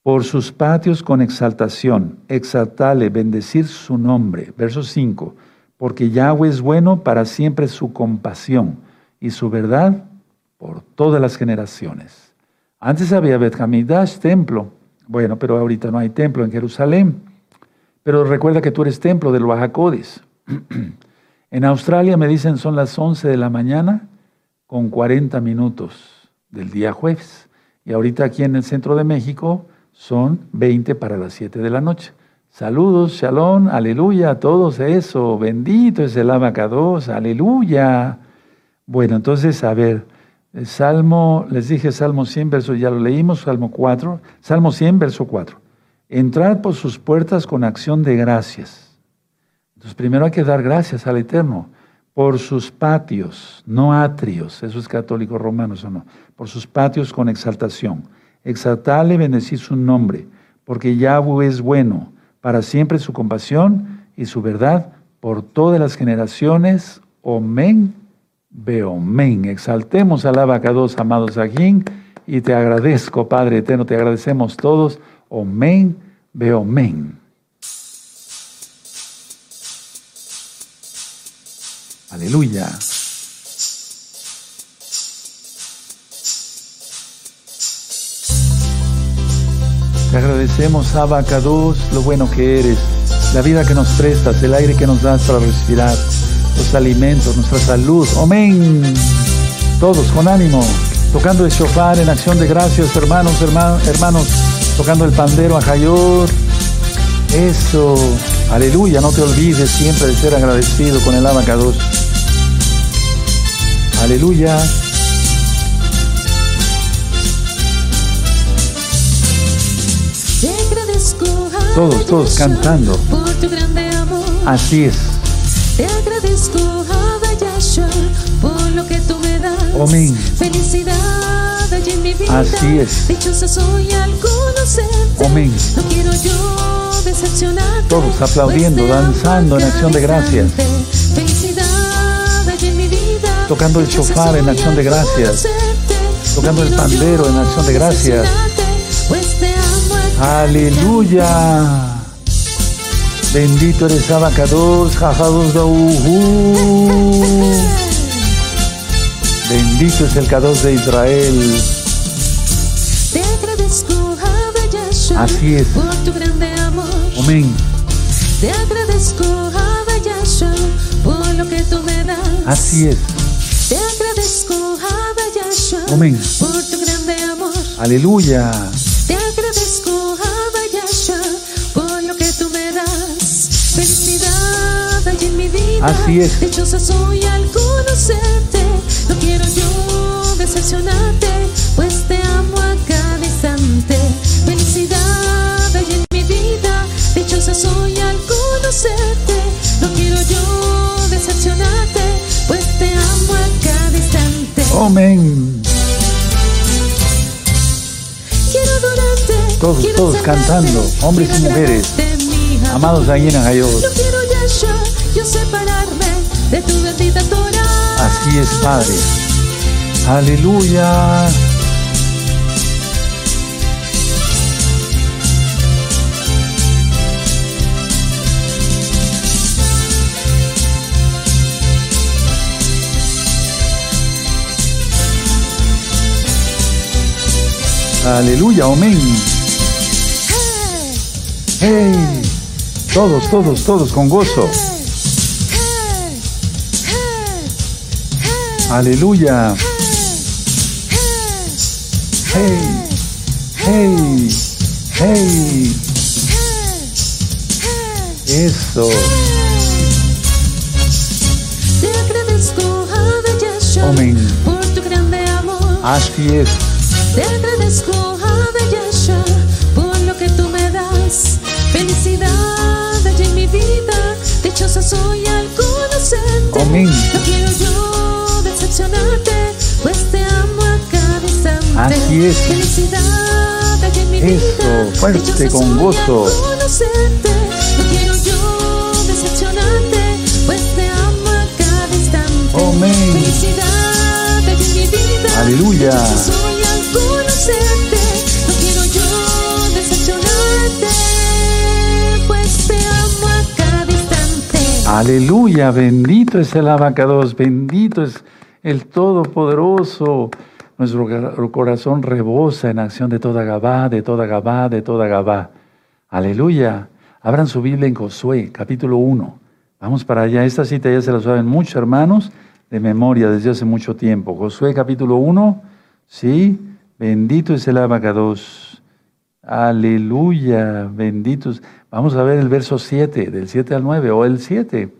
Por sus patios con exaltación. Exaltale, bendecir su nombre. Verso 5 porque Yahweh es bueno para siempre su compasión y su verdad por todas las generaciones. Antes había Bet templo. Bueno, pero ahorita no hay templo en Jerusalén. Pero recuerda que tú eres templo del Oaxacodes. en Australia me dicen son las 11 de la mañana con 40 minutos del día jueves. Y ahorita aquí en el centro de México son 20 para las 7 de la noche. Saludos, shalom, aleluya a todos eso. Bendito es el abacados, aleluya. Bueno, entonces, a ver, Salmo, les dije Salmo 100, verso, ya lo leímos, Salmo 4, Salmo 100, verso 4. Entrar por sus puertas con acción de gracias. Entonces, primero hay que dar gracias al Eterno por sus patios, no atrios, eso es católico romano, eso no, por sus patios con exaltación. Exaltarle, bendecir su nombre, porque Yahweh es bueno para siempre su compasión y su verdad por todas las generaciones. Omen, beomen. Exaltemos al abacados, amados aquí, y te agradezco, Padre eterno, te agradecemos todos. Omen, beomen. Aleluya. Te agradecemos, Abacados, lo bueno que eres, la vida que nos prestas, el aire que nos das para respirar, los alimentos, nuestra salud. Amén. Todos con ánimo, tocando el shofar en acción de gracias, hermanos, hermanos, hermanos tocando el pandero a Jayor. Eso, aleluya, no te olvides siempre de ser agradecido con el Abacados. Aleluya. Todos, todos cantando. Así es. Te agradezco, por lo que tú me das. Amén. Felicidad en mi vida. Así es. Dichosa soy al conocerte. Amén. No quiero yo decepcionarte. Todos aplaudiendo, pues danzando en acción de gracias. Felicidad en mi vida. Tocando el shofar en acción de gracias. Tocando el pandero en acción de gracias. Aleluya. Bendito eres Abacados, jajados Dauhu. Bendito es el Kadosh de Israel. Te agradezco, Abba Yahshua, Así es. por tu grande amor. Amén. Te agradezco, por lo que tú me das. Así es. Te agradezco, Amén. por tu grande amor. Aleluya. Así es. Dichosa soy al conocerte. No quiero yo decepcionarte, pues te amo a cada instante. Felicidad hay en mi vida. Dichosa soy al conocerte. No quiero yo decepcionarte, pues te amo a cada instante. Amén. Quiero adorarte. Todos- quiero todos cantando, hombres y mujeres. Amados ahí en Ajayot. Así es, Padre. Aleluya. Aleluya, amén. Hey, todos, todos, todos con gozo. Aleluya. hey, Hey, hey. Eso. Te agradezco, Yahshua, Amén. por tu grande amor. Así es. Te agradezco, Yahshua, por lo que tú me das. Felicidad en mi vida, dichosa soy al conocerte. Amén. No quiero yo pues te amo a cada instante. Así es. Felicidad mi Eso, fuerte, con gozo. al conocerte. No quiero yo decepcionarte, pues te amo a cada instante. Felicidad mi vida. Aleluya. Dichosa soy al conocerte. No quiero yo decepcionarte, pues te amo a cada instante. Aleluya, bendito es el abacados, bendito es el Todopoderoso. Nuestro corazón rebosa en acción de toda Gabá, de toda Gabá, de toda Gabá. Aleluya. Abran su Biblia en Josué, capítulo 1. Vamos para allá. Esta cita ya se la saben muchos hermanos de memoria desde hace mucho tiempo. Josué, capítulo 1. Sí, bendito es el abacados. Aleluya, benditos. Vamos a ver el verso 7, del 7 al 9, o el 7.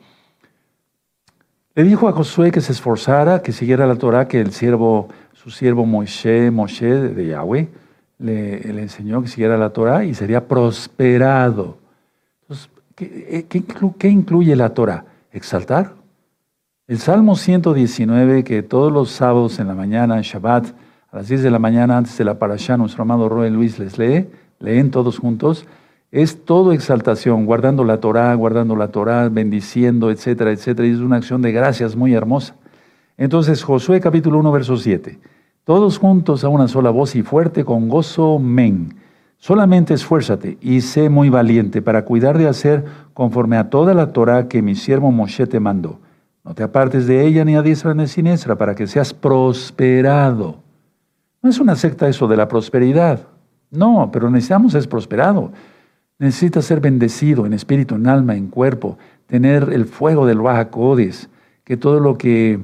Le dijo a Josué que se esforzara, que siguiera la Torah, que el siervo, su siervo Moshe, Moshe de Yahweh, le, enseñó que siguiera la Torah y sería prosperado. Entonces, ¿qué, eh, incluye la Torah? Exaltar. El Salmo 119, que todos los sábados en la mañana, en Shabbat, a las 10 de la mañana, antes de la parashá, nuestro amado Roy Luis les lee, leen todos juntos, es todo exaltación, guardando la Torah, guardando la Torah, bendiciendo, etcétera, etcétera, y es una acción de gracias muy hermosa. Entonces, Josué capítulo 1, verso 7. Todos juntos a una sola voz y fuerte con gozo, men. Solamente esfuérzate y sé muy valiente para cuidar de hacer conforme a toda la Torah que mi siervo Moshe te mandó. No te apartes de ella ni a diestra ni a siniestra para que seas prosperado. No es una secta eso de la prosperidad. No, pero necesitamos es prosperado. Necesitas ser bendecido en espíritu, en alma, en cuerpo, tener el fuego del Baja Codes, que todo lo que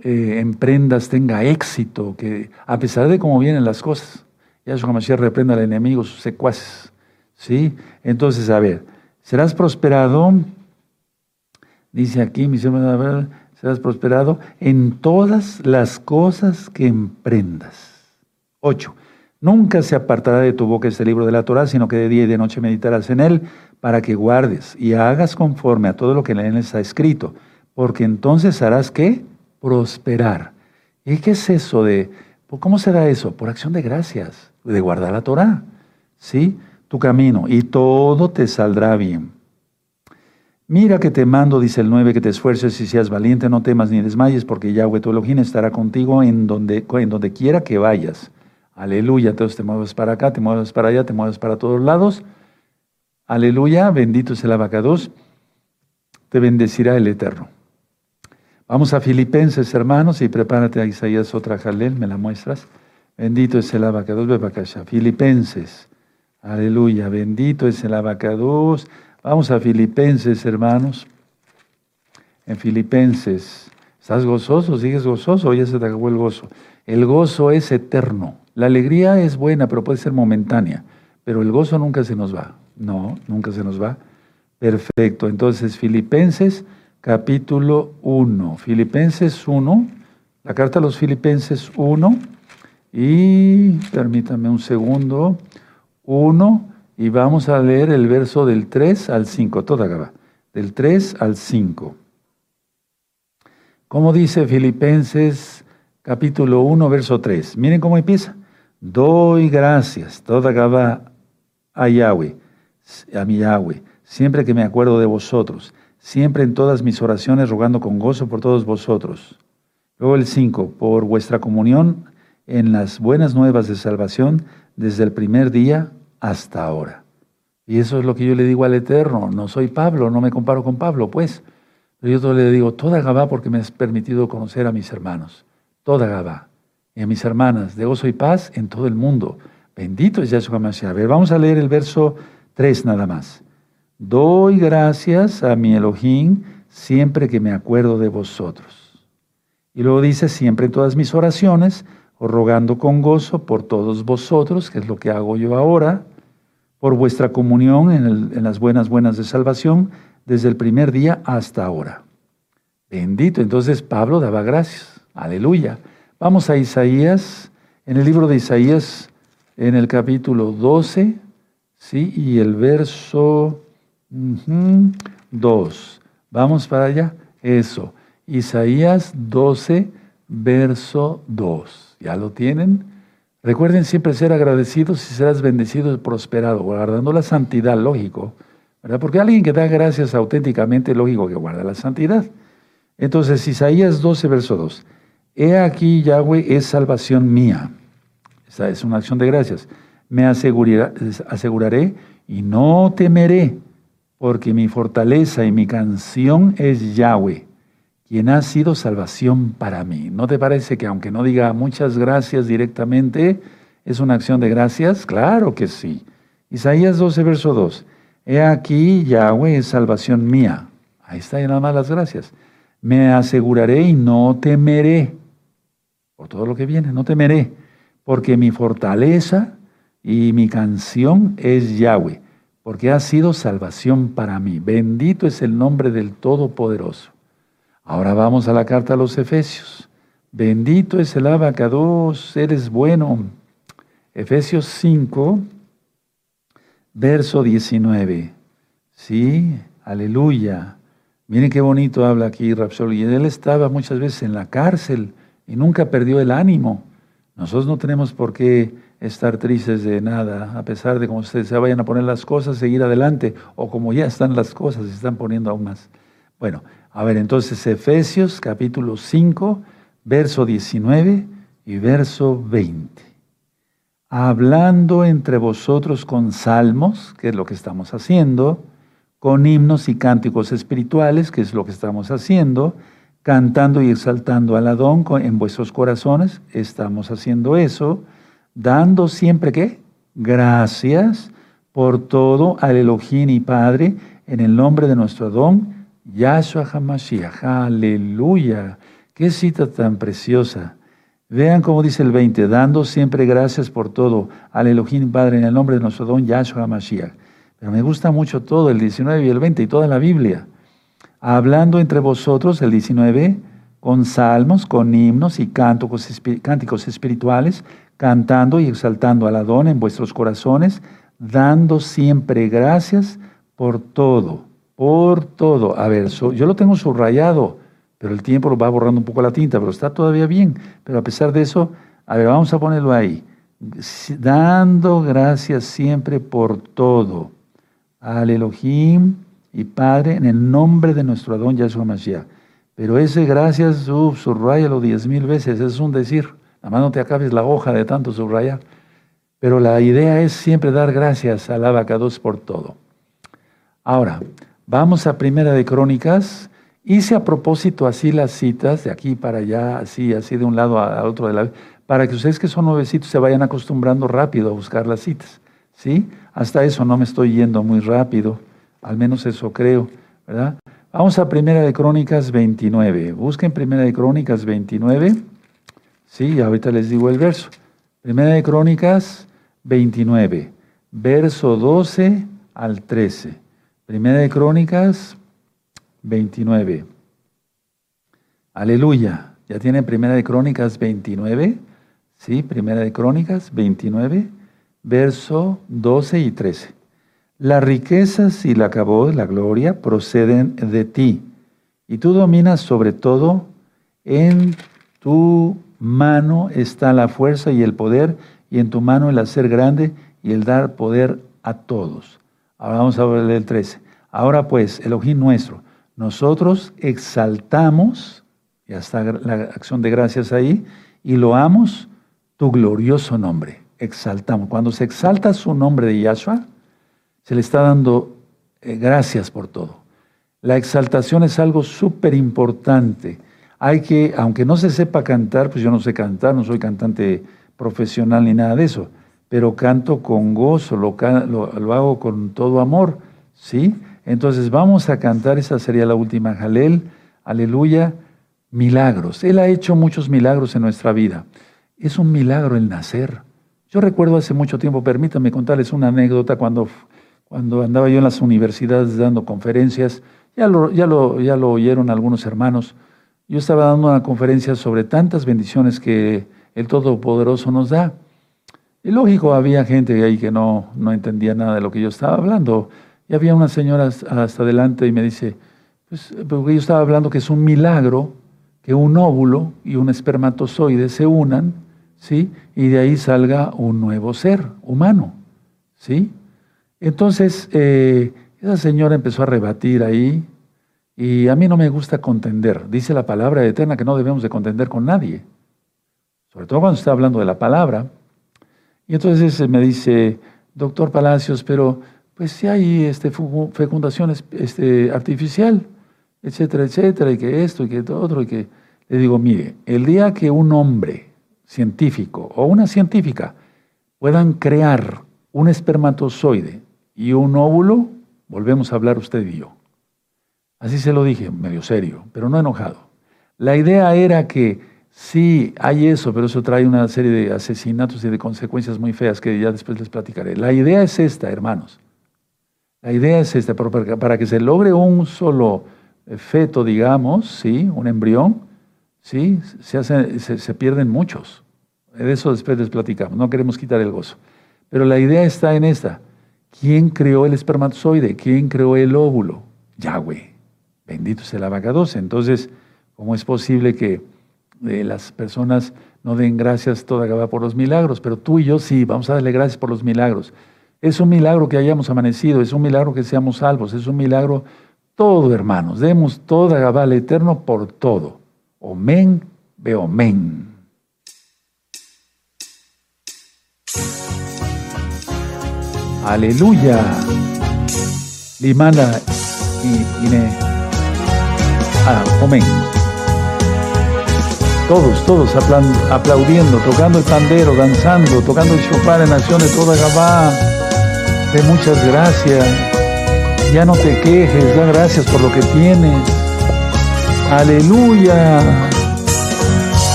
eh, emprendas tenga éxito, que a pesar de cómo vienen las cosas, Yahshua Mashiach reprenda al enemigo, sus secuaces. ¿Sí? Entonces, a ver, serás prosperado, dice aquí, mi siervo, a ver, serás prosperado en todas las cosas que emprendas. 8. Nunca se apartará de tu boca este libro de la Torah, sino que de día y de noche meditarás en él, para que guardes y hagas conforme a todo lo que en él está escrito, porque entonces harás qué? Prosperar. ¿Y qué es eso de, cómo se da eso? Por acción de gracias, de guardar la Torah, ¿sí? Tu camino, y todo te saldrá bien. Mira que te mando, dice el 9, que te esfuerces y seas valiente, no temas ni desmayes, porque Yahweh tu Elohim estará contigo en donde, en donde quiera que vayas. Aleluya, entonces te mueves para acá, te mueves para allá, te mueves para todos lados. Aleluya, bendito es el abacados, te bendecirá el Eterno. Vamos a Filipenses, hermanos, y prepárate a Isaías otra jalel, me la muestras. Bendito es el abacados, bebacasha. Filipenses, Aleluya, bendito es el abacados. Vamos a Filipenses, hermanos. En Filipenses, ¿estás gozoso? ¿Sigues gozoso ya se te acabó el gozo? El gozo es eterno. La alegría es buena, pero puede ser momentánea. Pero el gozo nunca se nos va. No, nunca se nos va. Perfecto. Entonces, Filipenses capítulo 1. Filipenses 1, la carta a los Filipenses 1. Y permítame un segundo. 1. Y vamos a leer el verso del 3 al 5. Toda acaba. Del 3 al 5. ¿Cómo dice Filipenses capítulo 1, verso 3? Miren cómo empieza. Doy gracias, toda acaba a Yahweh, a mi Yahweh, siempre que me acuerdo de vosotros, siempre en todas mis oraciones rogando con gozo por todos vosotros. Luego el 5, por vuestra comunión en las buenas nuevas de salvación desde el primer día hasta ahora. Y eso es lo que yo le digo al Eterno. No soy Pablo, no me comparo con Pablo, pues. Pero yo le digo, toda Gabá porque me has permitido conocer a mis hermanos. Toda Gabá. Y a mis hermanas, de gozo y paz en todo el mundo. Bendito es Yahshua Mashiach. A ver, vamos a leer el verso 3 nada más. Doy gracias a mi Elohim siempre que me acuerdo de vosotros. Y luego dice, siempre en todas mis oraciones, rogando con gozo por todos vosotros, que es lo que hago yo ahora, por vuestra comunión en, en las buenas buenas de salvación, desde el primer día hasta ahora. Bendito. Entonces Pablo daba gracias. Aleluya. Vamos a Isaías, en el libro de Isaías en el capítulo 12, ¿sí? Y el verso 2. Vamos para allá. Eso. Isaías 12, verso 2. ¿Ya lo tienen? Recuerden siempre ser agradecidos y serás bendecido y prosperado, guardando la santidad, lógico. ¿verdad? Porque alguien que da gracias auténticamente, lógico que guarda la santidad. Entonces, Isaías 12, verso 2. He aquí, Yahweh es salvación mía esa es una acción de gracias. Me aseguraré y no temeré, porque mi fortaleza y mi canción es Yahweh, quien ha sido salvación para mí. ¿No te parece que aunque no diga muchas gracias directamente, es una acción de gracias? Claro que sí. Isaías 12, verso 2. He aquí, Yahweh es salvación mía. Ahí está y nada más las gracias. Me aseguraré y no temeré. Por todo lo que viene, no temeré porque mi fortaleza y mi canción es Yahweh, porque ha sido salvación para mí. Bendito es el nombre del Todopoderoso. Ahora vamos a la carta a los Efesios. Bendito es el abacados, eres bueno. Efesios 5, verso 19. Sí, aleluya. Miren qué bonito habla aquí Rapsol. Y él estaba muchas veces en la cárcel y nunca perdió el ánimo. Nosotros no tenemos por qué estar tristes de nada, a pesar de cómo ustedes se vayan a poner las cosas, seguir adelante, o como ya están las cosas, se están poniendo aún más. Bueno, a ver, entonces Efesios capítulo 5, verso 19 y verso 20. Hablando entre vosotros con salmos, que es lo que estamos haciendo, con himnos y cánticos espirituales, que es lo que estamos haciendo, cantando y exaltando al Adón en vuestros corazones. Estamos haciendo eso, dando siempre que gracias por todo al Elohim y Padre en el nombre de nuestro Adón, Yahshua HaMashiach. Aleluya. Qué cita tan preciosa. Vean cómo dice el 20, dando siempre gracias por todo al Elohim Padre en el nombre de nuestro Adón, Yahshua HaMashiach. Pero me gusta mucho todo, el 19 y el 20 y toda la Biblia hablando entre vosotros, el 19, con salmos, con himnos y cánticos espirituales, cantando y exaltando al Adón en vuestros corazones, dando siempre gracias por todo, por todo. A ver, yo lo tengo subrayado, pero el tiempo lo va borrando un poco la tinta, pero está todavía bien. Pero a pesar de eso, a ver, vamos a ponerlo ahí. Dando gracias siempre por todo. Al Elohim, y Padre en el nombre de nuestro Adón Yahshua Mashiach. Pero ese gracias, uh, subrayalo diez mil veces, es un decir. Nada más no te acabes la hoja de tanto subrayar. Pero la idea es siempre dar gracias al Abacados por todo. Ahora, vamos a Primera de Crónicas. Hice a propósito así las citas, de aquí para allá, así, así de un lado a otro de la para que ustedes que son nuevecitos se vayan acostumbrando rápido a buscar las citas. ¿Sí? Hasta eso no me estoy yendo muy rápido, al menos eso creo, ¿verdad? Vamos a Primera de Crónicas 29. Busquen Primera de Crónicas 29. Sí, ahorita les digo el verso. Primera de Crónicas 29, verso 12 al 13. Primera de Crónicas 29. Aleluya. ¿Ya tienen Primera de Crónicas 29? Sí, Primera de Crónicas 29, verso 12 y 13. Las riquezas y la acabó la gloria proceden de ti, y tú dominas sobre todo, en tu mano está la fuerza y el poder, y en tu mano el hacer grande y el dar poder a todos. Ahora vamos a ver el 13. Ahora pues, Elohim nuestro, nosotros exaltamos, ya está la acción de gracias ahí, y loamos tu glorioso nombre. Exaltamos. Cuando se exalta su nombre de Yahshua, se le está dando eh, gracias por todo. La exaltación es algo súper importante. Hay que, aunque no se sepa cantar, pues yo no sé cantar, no soy cantante profesional ni nada de eso, pero canto con gozo, lo, lo, hago con todo amor, ¿sí? Entonces vamos a cantar, esa sería la última Jalel, aleluya, milagros. Él ha hecho muchos milagros en nuestra vida. Es un milagro el nacer. Yo recuerdo hace mucho tiempo, permítanme contarles una anécdota cuando, cuando andaba yo en las universidades dando conferencias, ya lo, ya, lo, ya lo oyeron algunos hermanos, yo estaba dando una conferencia sobre tantas bendiciones que el Todopoderoso nos da. Y lógico, había gente ahí que no, no entendía nada de lo que yo estaba hablando. Y había una señora hasta adelante y me dice, pues, porque yo estaba hablando que es un milagro que un óvulo y un espermatozoide se unan, ¿sí? Y de ahí salga un nuevo ser humano, ¿sí? Entonces, eh, esa señora empezó a rebatir ahí, y a mí no me gusta contender. Dice la palabra eterna que no debemos de contender con nadie, sobre todo cuando está hablando de la palabra. Y entonces me dice, doctor Palacios, pero pues si hay este, fecundación este, artificial, etcétera, etcétera, y que esto y que otro, y que le digo, mire, el día que un hombre científico o una científica puedan crear un espermatozoide y un óvulo, volvemos a hablar usted y yo. Así se lo dije, medio serio, pero no enojado. La idea era que sí, hay eso, pero eso trae una serie de asesinatos y de consecuencias muy feas que ya después les platicaré. La idea es esta, hermanos. La idea es esta, para que se logre un solo feto, digamos, ¿sí? un embrión, ¿sí? se, hace, se, pierden muchos. De eso después les platicamos, no queremos quitar el gozo. Pero la idea está en esta. ¿Quién creó el espermatozoide? ¿Quién creó el óvulo? Yahweh. Bendito sea el abacados. Entonces, ¿cómo es posible que eh, las personas no den gracias toda Gabá por los milagros? Pero tú y yo sí, vamos a darle gracias por los milagros. Es un milagro que hayamos amanecido, es un milagro que seamos salvos, es un milagro todo, hermanos, demos toda Gabá al Eterno por todo. Omen, men. Aleluya. Limana y Ine. Ah, omen. Todos, todos aplaudiendo, tocando el pandero, danzando, tocando el shofar en acción de toda Gabá. De muchas gracias. Ya no te quejes, da gracias por lo que tienes. Aleluya.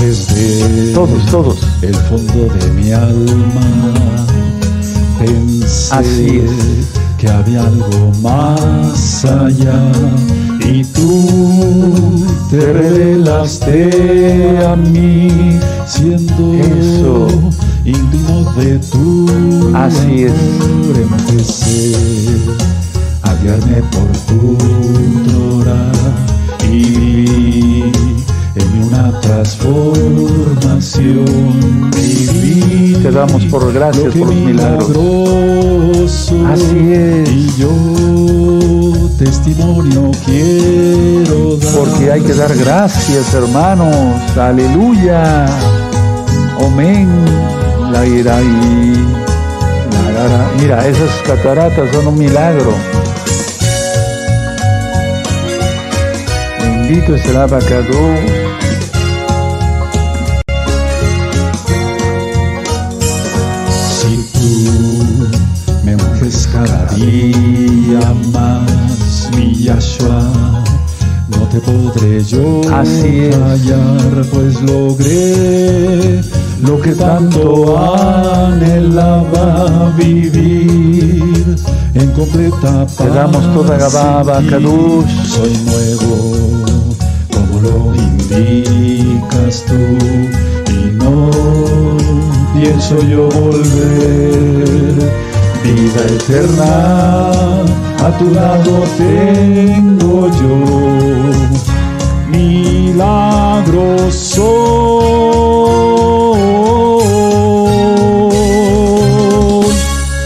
Desde todos, todos. El fondo de mi alma pensé Así que había algo más allá y tú te revelaste a mí siendo Eso. indigno de tu Así es. Empecé por tu y en una transformación. Te damos por gracias por los milagros. Así es. Y yo testimonio quiero dar. Porque hay que dar gracias, hermanos. Aleluya. Amén. La ira y Mira, esas cataratas son un milagro. bendito es el abacado. Tú dejes cada día más, mi Yahshua. No te podré yo Así pues logré lo que tanto anhelaba vivir en completa paz. Te damos toda ti. Kadosh. Soy nuevo, como lo indicas tú, pienso yo volver. Vida eterna, a tu lado tengo yo, milagros soy,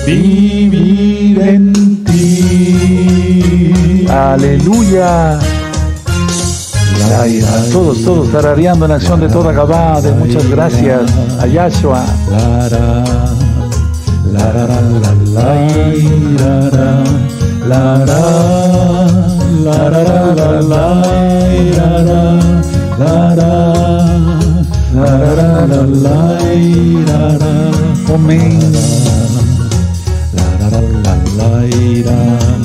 vivir en ti. Aleluya. Todos, todos tarareando en acción de toda Gabade. Muchas gracias a Yashua. Amén.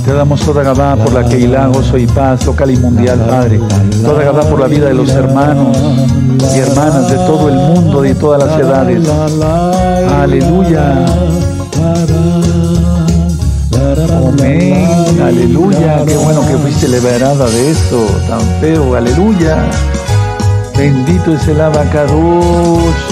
Te damos toda Gabá por la Keilah, gozo y paz local y mundial, Padre. Toda Gabá por la vida de los hermanos y hermanas de todo el mundo de todas las edades. Aleluya. Amén. Aleluya. Qué bueno que fuiste liberada de esto tan feo. Aleluya. Bendito es el abacados.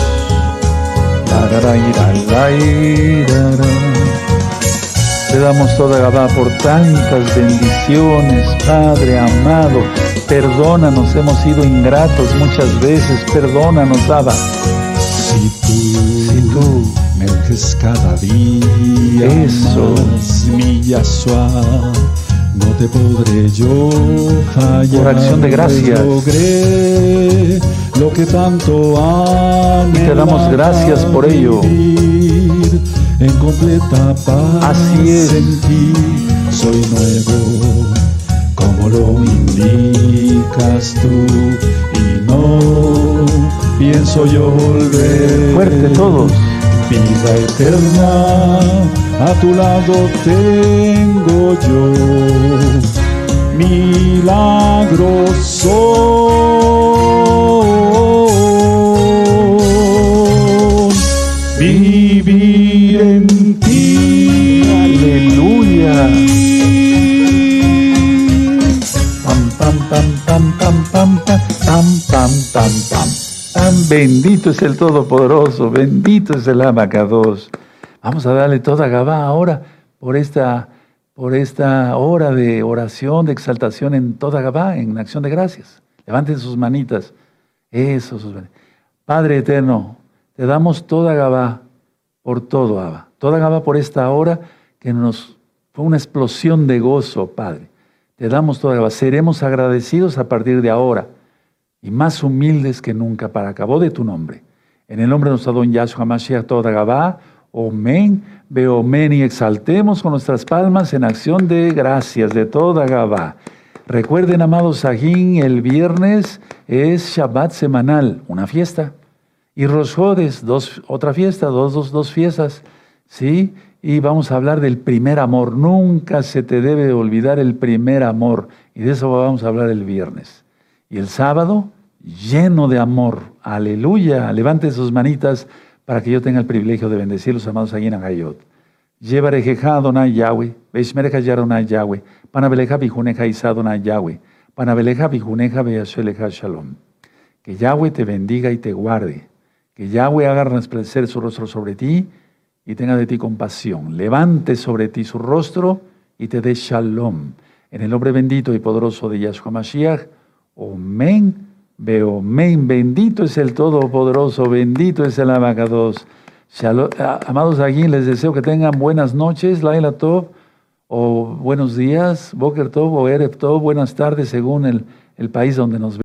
Te damos toda Gabá por tantas bendiciones, Padre amado. Perdónanos, hemos sido ingratos muchas veces. Perdónanos, Abba. Si tú, Si tú me dejes cada día Eso. más, mi Yahshua, no te podré yo fallar. Por acción de gracias. Logré lo que tanto Y te damos gracias por ello. En completa paz Así es. en ti soy nuevo, como lo indicas tú, y no pienso yo volver. fuerte todos. Vida eterna, a tu lado tengo yo, milagros son, vivir en ti. Aleluya. Pam, pam, pam, pam, pam, pam, pam, pam, pam, pam, pam. Tan bendito es el Todopoderoso, bendito es el Abacados. Vamos a darle toda Gabá ahora por esta, por esta hora de oración, de exaltación en toda Gabá, en acción de gracias. Levanten sus manitas. Eso, sus manitas. Padre eterno, te damos toda Gabá por todo, Abba. Toda Gabá por esta hora que nos fue una explosión de gozo, Padre. Te damos toda Gabá. Seremos agradecidos a partir de ahora y más humildes que nunca para acabo de tu nombre. En el nombre de nuestro don Yahshua Mashiach, toda Gabá, Omen, Beomen y exaltemos con nuestras palmas en acción de gracias de toda Gabá. Recuerden, amados Sajín, el viernes es Shabbat semanal, una fiesta. Y Rosjodes, dos, otra fiesta, dos, dos, dos fiestas, ¿sí? Y vamos a hablar del primer amor. Nunca se te debe olvidar el primer amor. Y de eso vamos a hablar el viernes. Y el sábado, lleno de amor. Aleluya. Levanten sus manitas para que yo tenga el privilegio de bendecir los amados allí en Agayot. Llevarejeja Adonai Yahweh, Beshmereja Yaronai Yahweh, Panabeleja Bijuneja Isa Adonai Yahweh, Panabeleja Bijuneja Beyasheleja Shalom. Que Yahweh te bendiga y te guarde. Que Yahweh haga resplandecer su rostro sobre ti y tenga de ti compasión. Levante sobre ti su rostro y te dé shalom. En el nombre bendito y poderoso de Yahshua Mashiach. Omen. Beomen. Bendito es el Todopoderoso. Bendito es el Abacados. Amados aquí, les deseo que tengan buenas noches, Laila Tov, o buenos días, Boker Tov o Erev Tov, buenas tardes según el, el país donde nos